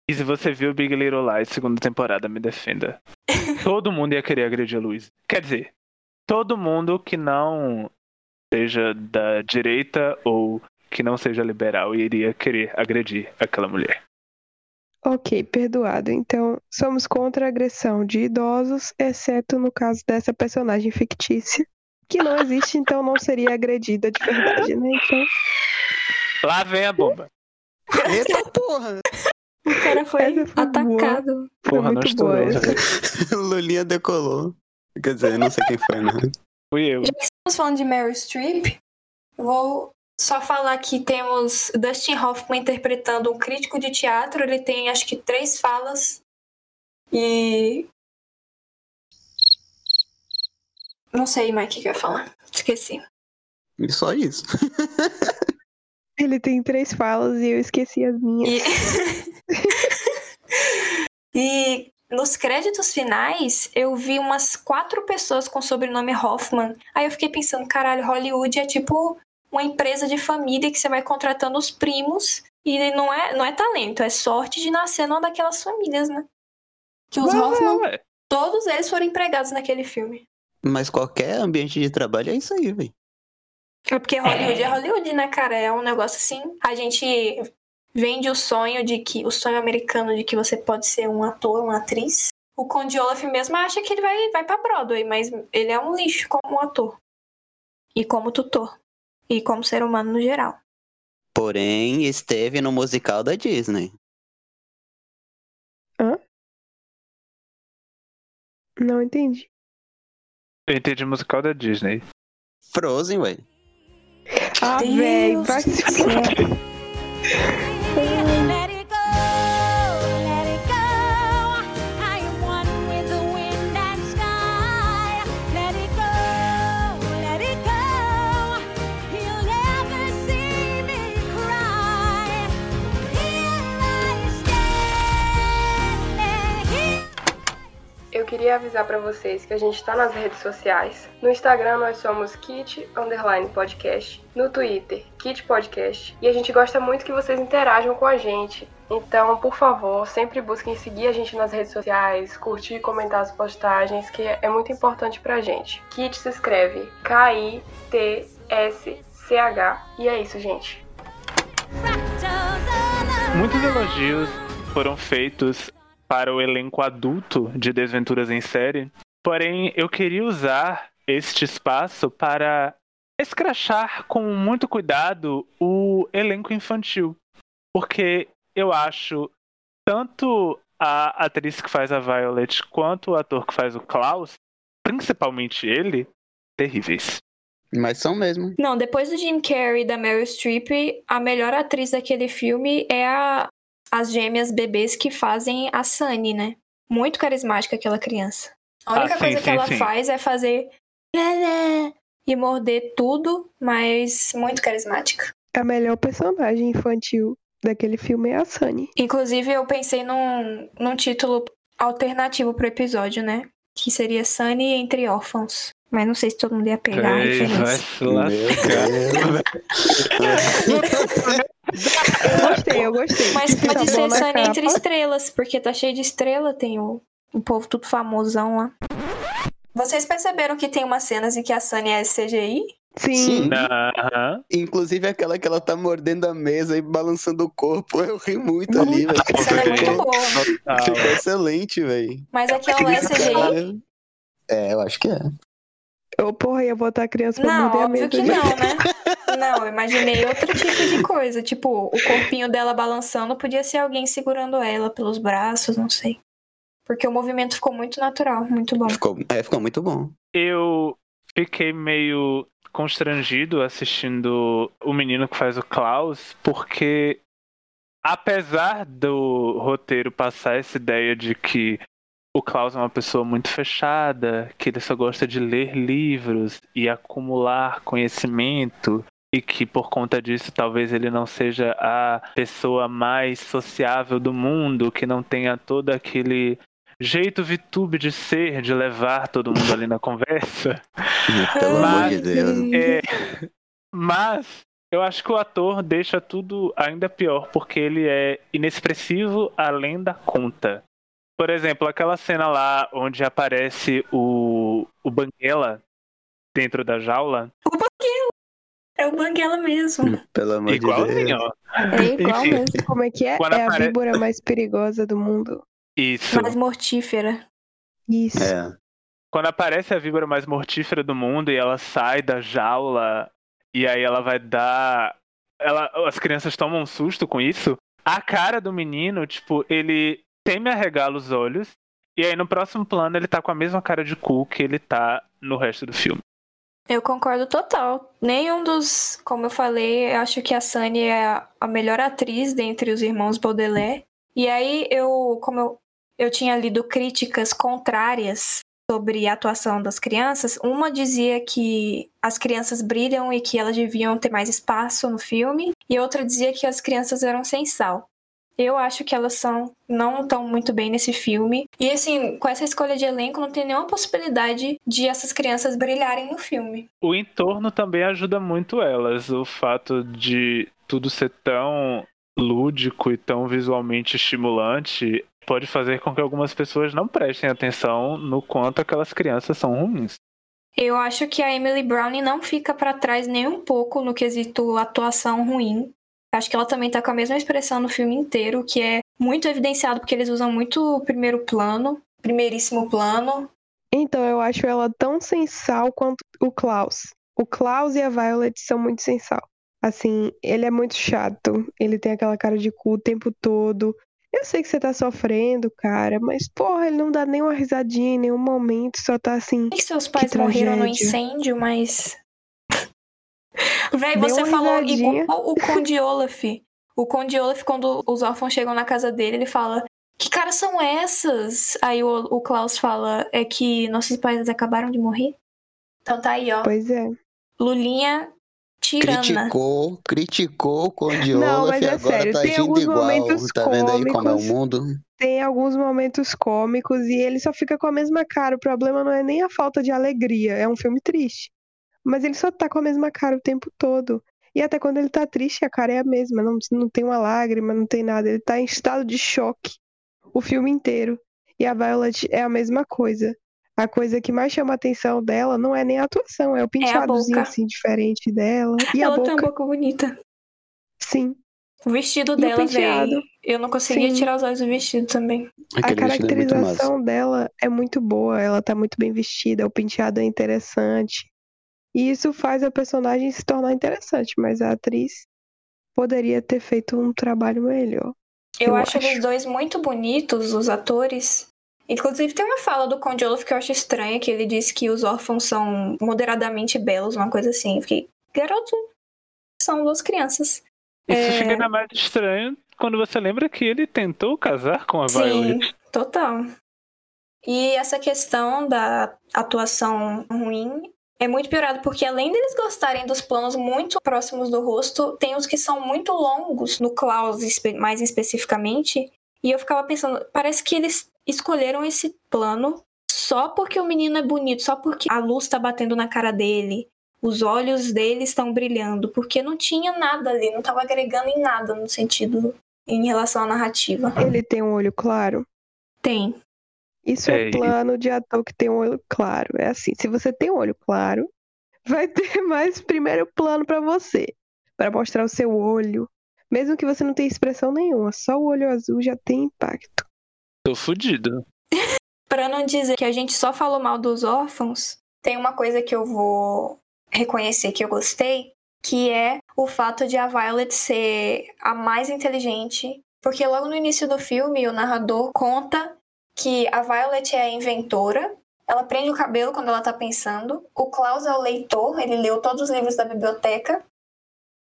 Speaker 2: Easy, você viu Big Little Lies, segunda temporada, me defenda. Todo mundo ia querer agredir a Louise. Quer dizer, todo mundo que não seja da direita ou que não seja liberal iria querer agredir aquela mulher.
Speaker 5: ok, perdoado. Então, somos contra a agressão de idosos, exceto no caso dessa personagem fictícia, que não existe, então não seria agredida de verdade, né? Então,
Speaker 2: Lá vem a bomba.
Speaker 3: Eita porra!
Speaker 4: O cara foi
Speaker 5: foi
Speaker 4: atacado.
Speaker 5: foi
Speaker 2: Porra, não
Speaker 5: boa essa.
Speaker 3: Lulinha decolou. Quer dizer, não sei quem foi, né?
Speaker 2: Fui eu.
Speaker 4: Já que estamos falando de Meryl Streep, eu vou só falar que temos Dustin Hoffman interpretando um crítico de teatro. Ele tem acho que três falas. E. Não sei mais o que que eu ia falar. Esqueci.
Speaker 3: E só isso.
Speaker 5: Ele tem três falas e eu esqueci as minhas.
Speaker 4: E... e nos créditos finais, eu vi umas quatro pessoas com sobrenome Hoffman. Aí eu fiquei pensando, caralho, Hollywood é tipo uma empresa de família que você vai contratando os primos e não é, não é talento, é sorte de nascer numa daquelas famílias, né? Que os Hoffman,
Speaker 2: Ué,
Speaker 4: todos eles foram empregados naquele filme.
Speaker 3: Mas qualquer ambiente de trabalho é isso aí, velho.
Speaker 4: É porque Hollywood é Hollywood, né, cara? É um negócio assim. A gente vende o sonho de que. O sonho americano de que você pode ser um ator, uma atriz. O Conde Olaf mesmo acha que ele vai, vai pra Broadway, mas ele é um lixo como ator. E como tutor. E como ser humano no geral.
Speaker 3: Porém, esteve no musical da Disney.
Speaker 5: Não entendi.
Speaker 2: eu entendi musical da Disney.
Speaker 3: Frozen, ué.
Speaker 5: Ah, velho, vai se
Speaker 7: Eu queria avisar pra vocês que a gente tá nas redes sociais. No Instagram nós somos Kit Underline Podcast. No Twitter, Kit Podcast. E a gente gosta muito que vocês interajam com a gente. Então, por favor, sempre busquem seguir a gente nas redes sociais, curtir e comentar as postagens, que é muito importante pra gente. Kit se escreve K-I-T-S-C-H. E é isso, gente.
Speaker 2: Muitos elogios foram feitos para o elenco adulto de Desventuras em Série, porém eu queria usar este espaço para escrachar com muito cuidado o elenco infantil, porque eu acho tanto a atriz que faz a Violet quanto o ator que faz o Klaus, principalmente ele, terríveis.
Speaker 3: Mas são mesmo.
Speaker 4: Não, depois do Jim Carrey e da Meryl Streep, a melhor atriz daquele filme é a, as gêmeas bebês que fazem a Sunny, né? Muito carismática aquela criança. A
Speaker 2: Ah,
Speaker 4: única
Speaker 2: sim,
Speaker 4: coisa que
Speaker 2: sim,
Speaker 4: ela
Speaker 2: sim.
Speaker 4: faz é fazer e morder tudo, mas muito carismática.
Speaker 5: A melhor personagem infantil daquele filme é a Sunny.
Speaker 4: Inclusive, eu pensei num, num título alternativo pro episódio, né? Que seria Sunny entre órfãos. Mas não sei se todo mundo ia pegar a
Speaker 2: Ei, vai
Speaker 4: referência.
Speaker 2: se lascar.
Speaker 5: Eu gostei, eu gostei.
Speaker 4: Mas pode ser
Speaker 5: capa.
Speaker 4: entre estrelas, porque tá cheio de estrela, tem o, o povo tudo famosão lá. Vocês perceberam que tem umas cenas em que a Sunny é CGI?
Speaker 5: Sim.
Speaker 3: Sim.
Speaker 2: Aham.
Speaker 3: Inclusive aquela que ela tá mordendo a mesa e balançando o corpo. Eu ri muito ali, velho.
Speaker 4: A cena é muito boa.
Speaker 3: Ficou excelente, velho.
Speaker 4: Mas aquela é CGI.
Speaker 3: É, eu acho que é.
Speaker 5: Eu, porra, ia botar a criança pra
Speaker 4: Não,
Speaker 5: morder a
Speaker 4: óbvio
Speaker 5: mesa.
Speaker 4: que não, né? Não, eu imaginei outro tipo de coisa. Tipo, o corpinho dela balançando podia ser alguém segurando ela pelos braços, não sei. Porque o movimento ficou muito natural, muito bom.
Speaker 3: Ficou, é, ficou muito bom.
Speaker 2: Eu fiquei meio constrangido assistindo o menino que faz o Klaus, porque apesar do roteiro passar essa ideia de que o Klaus é uma pessoa muito fechada, que ele só gosta de ler livros e acumular conhecimento, e que por conta disso talvez ele não seja a pessoa mais sociável do mundo, que não tenha todo aquele jeito VTube de ser, de levar todo mundo ali na conversa.
Speaker 3: Pelo amor
Speaker 2: Mas-
Speaker 3: de Deus.
Speaker 2: É, mas eu acho que o ator deixa tudo ainda pior, porque ele é inexpressivo além da conta. Por exemplo, aquela cena lá onde aparece o, o Banguela dentro da jaula.
Speaker 4: É o Banguela mesmo.
Speaker 3: Pelo amor de
Speaker 2: Igualzinho,
Speaker 3: Deus.
Speaker 2: ó.
Speaker 4: É igual
Speaker 2: Enfim.
Speaker 4: mesmo.
Speaker 5: Como é que é?
Speaker 2: Quando
Speaker 5: É a
Speaker 2: apare-
Speaker 5: víbora mais perigosa do mundo.
Speaker 2: Isso.
Speaker 4: Mais mortífera.
Speaker 5: Isso.
Speaker 3: É.
Speaker 2: Quando aparece a víbora mais mortífera do mundo e ela sai da jaula e aí ela vai dar. Ela... As crianças tomam um susto com isso. A cara do menino, tipo, ele teme arregala os olhos. E aí no próximo plano ele tá com a mesma cara de cu que ele tá no resto do filme.
Speaker 4: Eu concordo total. Nenhum dos, como eu falei, eu acho que a Sunny é a- melhor atriz dentre os irmãos Baudelaire. E aí eu, como eu, eu tinha lido críticas contrárias sobre a atuação das crianças, uma dizia que as crianças brilham e que elas deviam ter mais espaço no filme, e outra dizia que as crianças eram sem sal. Eu acho que elas são não estão muito bem nesse filme. E assim, com essa escolha de elenco, não tem nenhuma possibilidade de essas crianças brilharem no filme.
Speaker 2: O entorno também ajuda muito elas. O fato de tudo ser tão lúdico e tão visualmente estimulante pode fazer com que algumas pessoas não prestem atenção no quanto aquelas crianças são ruins.
Speaker 4: Eu acho que a Emily Browning não fica pra trás nem um pouco no quesito atuação ruim. Acho que ela também tá com a mesma expressão no filme inteiro, que é muito evidenciado porque eles usam muito o primeiro plano, primeiríssimo plano.
Speaker 5: Então, eu acho ela tão sem sal quanto o Klaus. O Klaus e a Violet são muito sem sal. Assim, ele é muito chato. Ele tem aquela cara de cu o tempo todo. Eu sei que você tá sofrendo, cara, mas porra, ele não dá nem uma risadinha em nenhum momento, só tá assim.
Speaker 4: E seus pais morreram no incêndio, mas. Véi,
Speaker 5: Deu
Speaker 4: você falou
Speaker 5: risadinha.
Speaker 4: igual o Conde Olaf. O Conde Olaf, quando os órfãos chegam na casa dele, ele fala: Que caras são essas? Aí o, o Klaus fala: É que nossos pais acabaram de morrer. Então tá aí, ó.
Speaker 5: Pois é.
Speaker 4: Lulinha tirana.
Speaker 3: Criticou, criticou o Conde
Speaker 5: Não,
Speaker 3: Olaf
Speaker 5: mas
Speaker 3: e
Speaker 5: é
Speaker 3: agora
Speaker 5: sério,
Speaker 3: tá
Speaker 5: tem
Speaker 3: agindo
Speaker 5: alguns
Speaker 3: igual.
Speaker 5: momentos
Speaker 3: Tá vendo aí como é o
Speaker 5: cômicos.
Speaker 3: mundo?
Speaker 5: Tem alguns momentos cômicos e ele só fica com a mesma cara. O problema não é nem a falta de alegria, é um filme triste. Mas ele só tá com a mesma cara o tempo todo. E até quando ele tá triste, a cara é a mesma. Não, não tem uma lágrima, não tem nada. Ele tá em estado de choque o filme inteiro. E a Violet é a mesma coisa. A coisa que mais chama a atenção dela não é nem a atuação, é o penteadozinho
Speaker 4: boca.
Speaker 5: assim diferente dela. E
Speaker 4: Ela
Speaker 5: a
Speaker 4: tem uma
Speaker 5: boca,
Speaker 4: boca bonita.
Speaker 5: sim.
Speaker 4: O vestido
Speaker 5: E
Speaker 4: dela, velho. Eu não conseguia
Speaker 5: Sim.
Speaker 4: tirar os olhos do vestido também.
Speaker 3: Aquele
Speaker 5: a
Speaker 3: é
Speaker 5: caracterização dela é muito boa, ela tá muito bem vestida, o penteado é interessante. E isso faz a personagem se tornar interessante, mas a atriz poderia ter feito um trabalho melhor.
Speaker 4: Eu,
Speaker 5: Eu
Speaker 4: acho,
Speaker 5: acho.
Speaker 4: eles dois muito bonitos, os atores. Inclusive, tem uma fala do Conde Olaf que eu acho estranha, que ele disse que os órfãos são moderadamente belos, uma coisa assim. Eu fiquei, garoto, são duas crianças.
Speaker 2: Isso
Speaker 4: É.
Speaker 2: fica ainda mais estranho quando você lembra que ele tentou casar com a
Speaker 4: Sim,
Speaker 2: Violet.
Speaker 4: total. E essa questão da atuação ruim é muito piorado, porque além deles gostarem dos planos muito próximos do rosto, tem os que são muito longos, no Klaus mais especificamente. E eu ficava pensando, parece que eles escolheram esse plano só porque o menino é bonito, só porque a luz tá batendo na cara dele. Os olhos dele estão brilhando, porque não tinha nada ali, não tava agregando em nada no sentido em relação à narrativa.
Speaker 5: Ele tem um olho claro.
Speaker 4: Tem.
Speaker 5: Isso é,
Speaker 2: É,
Speaker 5: plano de ator que tem um olho claro. É assim, se você tem um olho claro, vai ter mais primeiro plano pra você, Pra mostrar o seu olho. Mesmo que você não tenha expressão nenhuma, só o olho azul já tem impacto.
Speaker 2: Tô fudido.
Speaker 4: Pra não dizer que a gente só falou mal dos órfãos, tem uma coisa que eu vou reconhecer que eu gostei, que é o fato de a Violet ser a mais inteligente, porque logo no início do filme o narrador conta que a Violet é a inventora, ela prende o cabelo quando ela tá pensando, o Klaus é o leitor, ele leu todos os livros da biblioteca,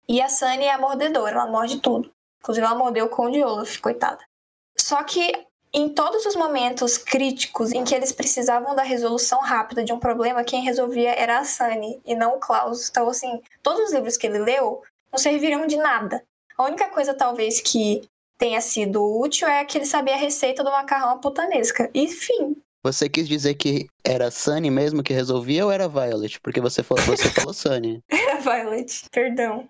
Speaker 4: e a Sunny é a mordedora, ela morde tudo. Inclusive ela mordeu o Conde Olaf, coitada. Só que em todos os momentos críticos em que eles precisavam da resolução rápida de um problema, quem resolvia era a Sunny e não o Klaus. Então, assim, todos os livros que ele leu não serviram de nada. A única coisa, talvez, que tenha sido útil é que ele sabia a receita do macarrão putanesca. E fim.
Speaker 3: Você quis dizer que era a Sunny mesmo que resolvia ou era a Violet? Porque você falou, você falou Sunny.
Speaker 4: Era Violet, perdão.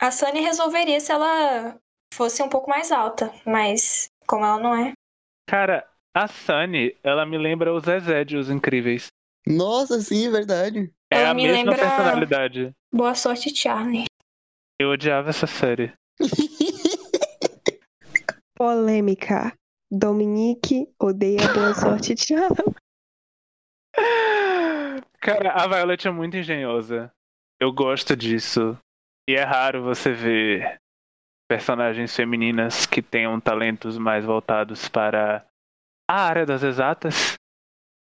Speaker 4: A Sunny resolveria se ela fosse um pouco mais alta, mas como ela não é.
Speaker 2: Cara, a Sunny, ela me lembra o Zezé de Os Incríveis.
Speaker 3: Nossa, sim, é verdade.
Speaker 2: É
Speaker 4: Ela
Speaker 2: a
Speaker 4: me
Speaker 2: mesma
Speaker 4: lembra-
Speaker 2: personalidade.
Speaker 4: Boa sorte, Charlie.
Speaker 2: Eu odiava essa série.
Speaker 5: Polêmica. Dominique odeia boa sorte, tchau.
Speaker 2: Cara, a Violet é muito engenhosa. Eu gosto disso. E é raro você ver personagens femininas que tenham talentos mais voltados para a área das exatas.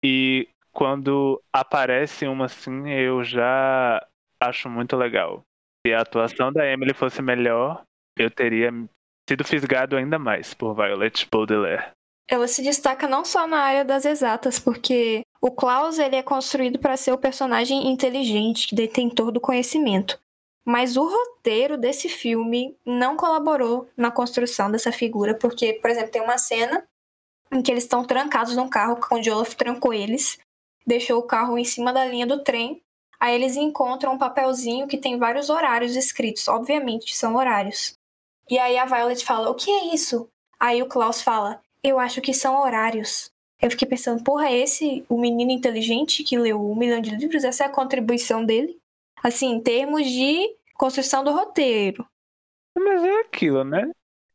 Speaker 2: E quando aparece uma assim, eu já acho muito legal. Se a atuação da Emily fosse melhor, eu teria sido fisgado ainda mais por Violet Baudelaire.
Speaker 4: Ela se destaca não só na área das exatas, porque o Klaus ele é construído para ser o personagem inteligente, detentor do conhecimento. Mas o roteiro desse filme não colaborou na construção dessa figura, porque, por exemplo, tem uma cena em que eles estão trancados num carro, onde Olaf trancou eles, deixou o carro em cima da linha do trem. Aí eles encontram um papelzinho que tem vários horários escritos, obviamente são horários. E aí a Violet fala: O que é isso? Aí o Klaus fala: Eu acho que são horários. Eu fiquei pensando: Porra, é esse o menino inteligente que leu um milhão de livros? Essa é a contribuição dele? Assim, em termos de construção do roteiro.
Speaker 2: Mas é aquilo, né?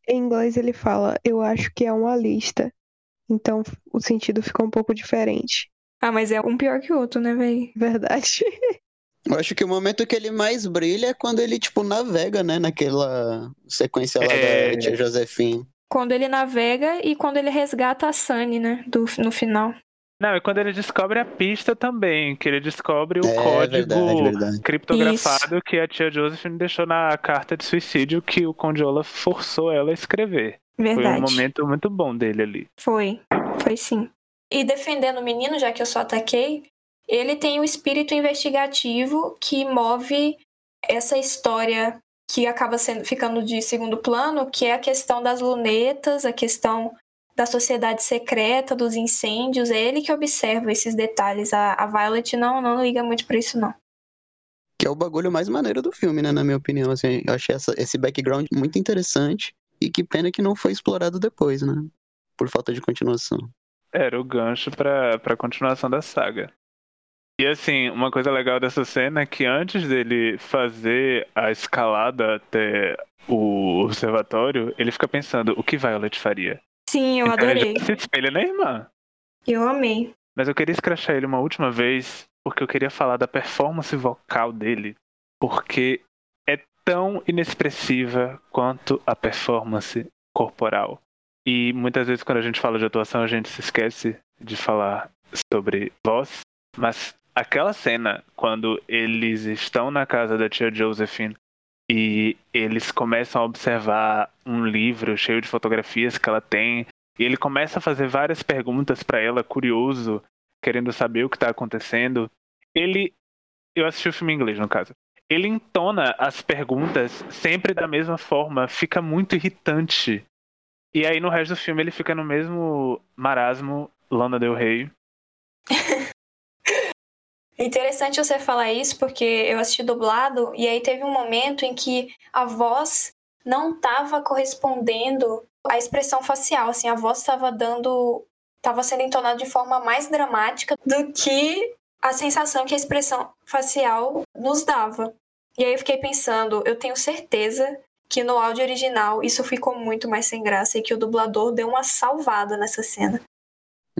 Speaker 5: Em inglês ele fala, eu acho que é uma lista. Então o sentido fica um pouco diferente.
Speaker 4: Ah, mas é um pior que o outro, né, véi?
Speaker 5: Verdade.
Speaker 3: Eu acho que o momento que ele mais brilha é quando ele, tipo, navega, né? Naquela sequência lá
Speaker 2: É.
Speaker 3: da tia Josephine.
Speaker 4: Quando ele navega e quando ele resgata a Sunny, né? Do, no final.
Speaker 2: Não, e quando ele descobre a pista também, que ele descobre o
Speaker 3: é
Speaker 2: código
Speaker 3: verdade, verdade.
Speaker 2: criptografado que a tia Josephine deixou na carta de suicídio que o Conde Olaf forçou ela a escrever. Foi
Speaker 4: Verdade.
Speaker 2: um momento muito bom dele ali.
Speaker 4: Foi, foi sim. E defendendo o menino, já que eu só ataquei, ele tem o espírito investigativo que move essa história que acaba sendo ficando de segundo plano, que é a questão das lunetas, a questão da sociedade secreta, dos incêndios. É ele que observa esses detalhes. A, a Violet não, não liga muito pra isso, não.
Speaker 3: Que é o bagulho mais maneiro do filme, né? Na minha opinião. Assim, eu achei essa- esse background muito interessante. E que pena que não foi explorado depois, né? Por falta de continuação.
Speaker 2: Era o gancho pra, pra continuação da saga. E assim, uma coisa legal dessa cena é que antes dele fazer a escalada até o observatório, ele fica pensando o que Violet faria.
Speaker 4: Sim, eu
Speaker 2: Então ele
Speaker 4: adorei.
Speaker 2: já se espelha na irmã.
Speaker 4: Eu amei.
Speaker 2: Mas eu queria escrachar ele uma última vez, porque eu queria falar da performance vocal dele, porque é tão inexpressiva quanto a performance corporal. E muitas vezes quando a gente fala de atuação, a gente se esquece de falar sobre voz, mas aquela cena quando eles estão na casa da tia Josephine e eles começam a observar um livro cheio de fotografias que ela tem e ele começa a fazer várias perguntas para ela, curioso, querendo saber o que tá acontecendo. Ele. Eu assisti o filme em inglês, no caso. Ele entona as perguntas sempre da mesma forma, fica muito irritante. E aí no resto do filme ele fica no mesmo marasmo, Lana Del Rey.
Speaker 4: Interessante você falar isso, porque eu assisti dublado e aí teve um momento em que a voz não estava correspondendo à expressão facial, assim, a voz estava dando, estava sendo entonada de forma mais dramática do que a sensação que a expressão facial nos dava. E aí eu fiquei pensando, eu tenho certeza que no áudio original isso ficou muito mais sem graça e que o dublador deu uma salvada nessa cena.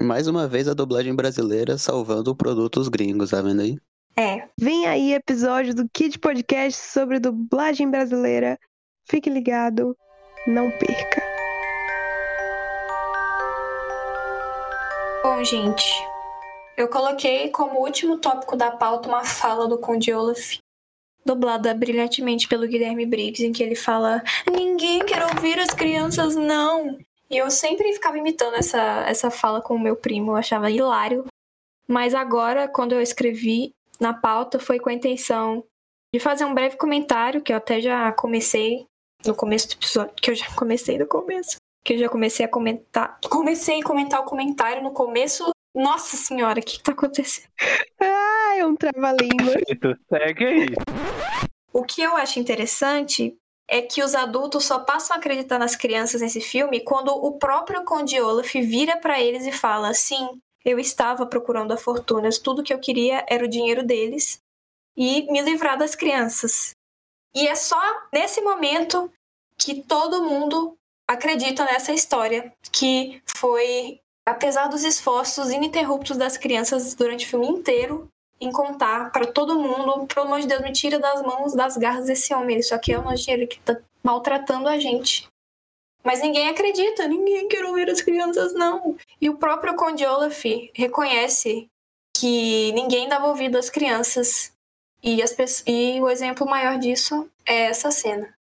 Speaker 3: Mais uma vez a dublagem brasileira salvando produtos gringos, tá vendo aí?
Speaker 4: É.
Speaker 5: Vem aí episódio do Kid Podcast sobre dublagem brasileira. Fique ligado, não perca.
Speaker 4: Bom, gente, eu coloquei como último tópico da pauta uma fala do Conde Olaf, dublada brilhantemente pelo Guilherme Briggs, em que ele fala: Ninguém quer ouvir as crianças, não. E eu sempre ficava imitando essa, essa fala com o meu primo, eu achava hilário. Mas agora, quando eu escrevi na pauta, foi com a intenção de fazer um breve comentário, que eu até já comecei no começo do episódio, que eu já comecei no começo, que eu já comecei a comentar. Comecei a comentar o comentário no começo. Nossa senhora, o que, que tá acontecendo?
Speaker 5: Ah, é um trava-língua.
Speaker 2: Segue aí.
Speaker 4: O que eu acho interessante é que os adultos só passam a acreditar nas crianças nesse filme quando o próprio Conde Olaf vira pra eles e fala: Sim, eu estava procurando a fortunas, tudo que eu queria era o dinheiro deles e me livrar das crianças. E é só nesse momento que todo mundo acredita nessa história, que foi, apesar dos esforços ininterruptos das crianças durante o filme inteiro, em contar para todo mundo, pelo amor de Deus, me tira das mãos, das garras desse homem, ele só quer o nosso dinheiro que tá maltratando a gente. Mas ninguém acredita, ninguém quer ouvir as crianças, não. E o próprio Conde Olaf reconhece que ninguém dava ouvido às crianças. E, as, e o exemplo maior disso é essa cena.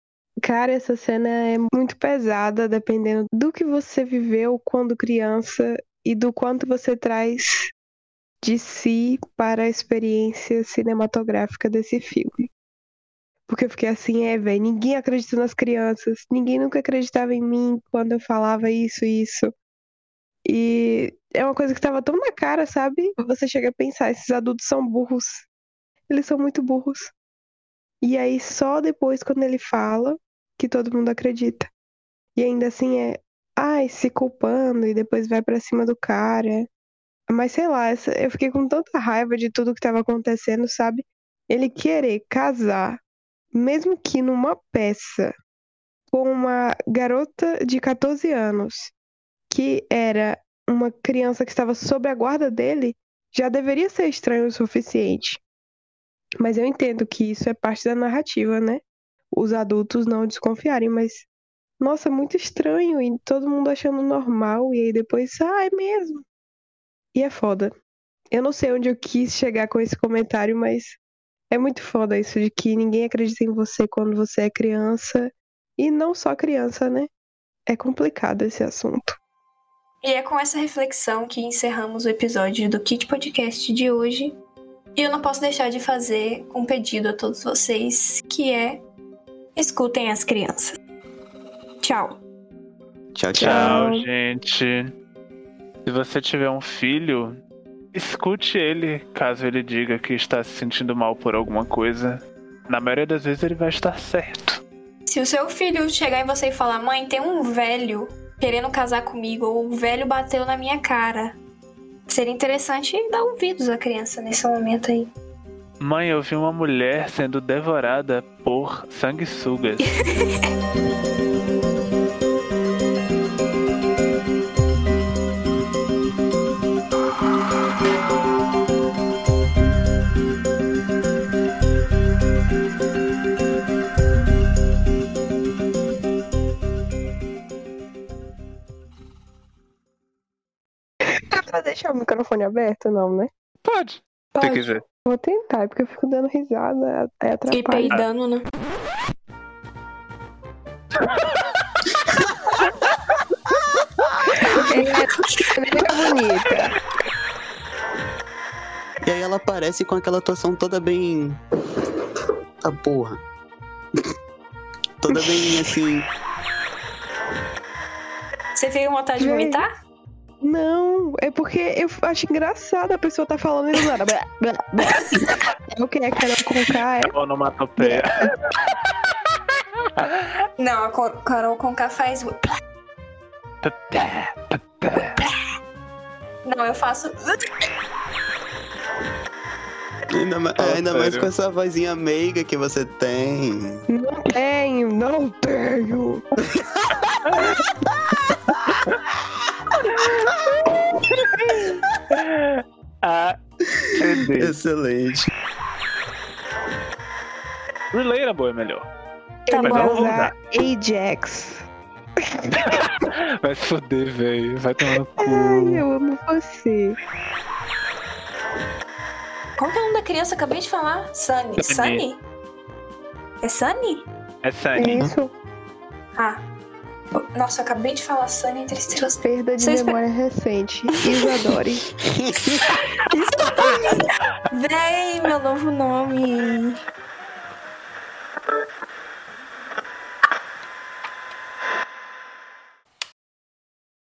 Speaker 5: Cara, essa cena é muito pesada, dependendo do que você viveu quando criança e do quanto você traz de si para a experiência cinematográfica desse filme. Porque eu fiquei assim, é, velho, ninguém acredita nas crianças, ninguém nunca acreditava em mim quando eu falava isso e isso. E é uma coisa que tava tão na cara, sabe? Você chega a pensar, esses adultos são burros. Eles são muito burros. E aí só depois, quando ele fala, que todo mundo acredita. E ainda assim é, ai, se culpando e depois vai pra cima do cara. Mas sei lá, eu fiquei com tanta raiva de tudo que tava acontecendo, sabe? Ele querer casar, mesmo que numa peça, com uma garota de 14 anos, que era uma criança que estava sob a guarda dele, já deveria ser estranho o suficiente. Mas eu entendo que isso é parte da narrativa, né? Os adultos não desconfiarem, mas nossa, muito estranho e todo mundo achando normal e aí depois, ah, é mesmo. E é foda. Eu não sei onde eu quis chegar com esse comentário, mas é muito foda isso de que ninguém acredita em você quando você é criança e não só criança, né? É complicado esse assunto.
Speaker 4: E é com essa reflexão que encerramos o episódio do Kit Podcast de hoje. E eu não posso deixar de fazer um pedido a todos vocês, que é escutem as crianças. Tchau.
Speaker 3: Tchau, tchau.
Speaker 2: Tchau, gente. Se você tiver um filho, escute ele caso ele diga que está se sentindo mal por alguma coisa. Na maioria das vezes ele vai estar certo.
Speaker 4: Se o seu filho chegar em você e falar, mãe, tem um velho querendo casar comigo, ou o velho bateu na minha cara, seria interessante dar ouvidos à criança nesse momento aí.
Speaker 2: Mãe, eu vi uma mulher sendo devorada por sanguessugas.
Speaker 5: deixar o microfone aberto, não, né?
Speaker 2: Pode, se
Speaker 4: Pode.
Speaker 2: quiser.
Speaker 5: Vou tentar, porque eu fico dando risada, aí
Speaker 4: E
Speaker 5: atrapalha.
Speaker 4: peidando, né?
Speaker 5: É bonita.
Speaker 3: E aí ela aparece com aquela atuação toda bem. Tá porra. toda bem assim.
Speaker 4: Você fica com vontade de vomitar?
Speaker 5: Não, é porque eu acho engraçado a pessoa tá falando e do nada. É o que é Carol com K, é?
Speaker 2: Onomatopeia.
Speaker 4: Não, a Carol Conká faz. Não, eu faço.
Speaker 3: Ainda, ma-
Speaker 2: Fala
Speaker 3: ainda mais com essa vozinha meiga que você tem.
Speaker 5: Não tenho, não tenho.
Speaker 2: A CD.
Speaker 3: Excelente.
Speaker 2: Relatable é melhor.
Speaker 4: Tá
Speaker 2: Mas
Speaker 4: bom.
Speaker 2: eu
Speaker 5: Vou
Speaker 2: vou
Speaker 5: usar Ajax.
Speaker 2: Vai se foder, velho. Vai tomar no cu.
Speaker 5: Ai, eu amo você.
Speaker 4: Qual que é o nome da criança? Acabei de falar. Sunny.
Speaker 2: Sunny.
Speaker 4: Sunny? É Sunny?
Speaker 2: É Sunny.
Speaker 5: Isso,
Speaker 4: Ah. Nossa, eu acabei de falar Sunny entre estrelas.
Speaker 5: Perda de
Speaker 4: Vocês...
Speaker 5: memória recente. Isadore.
Speaker 4: Isadore! Vem, meu novo nome.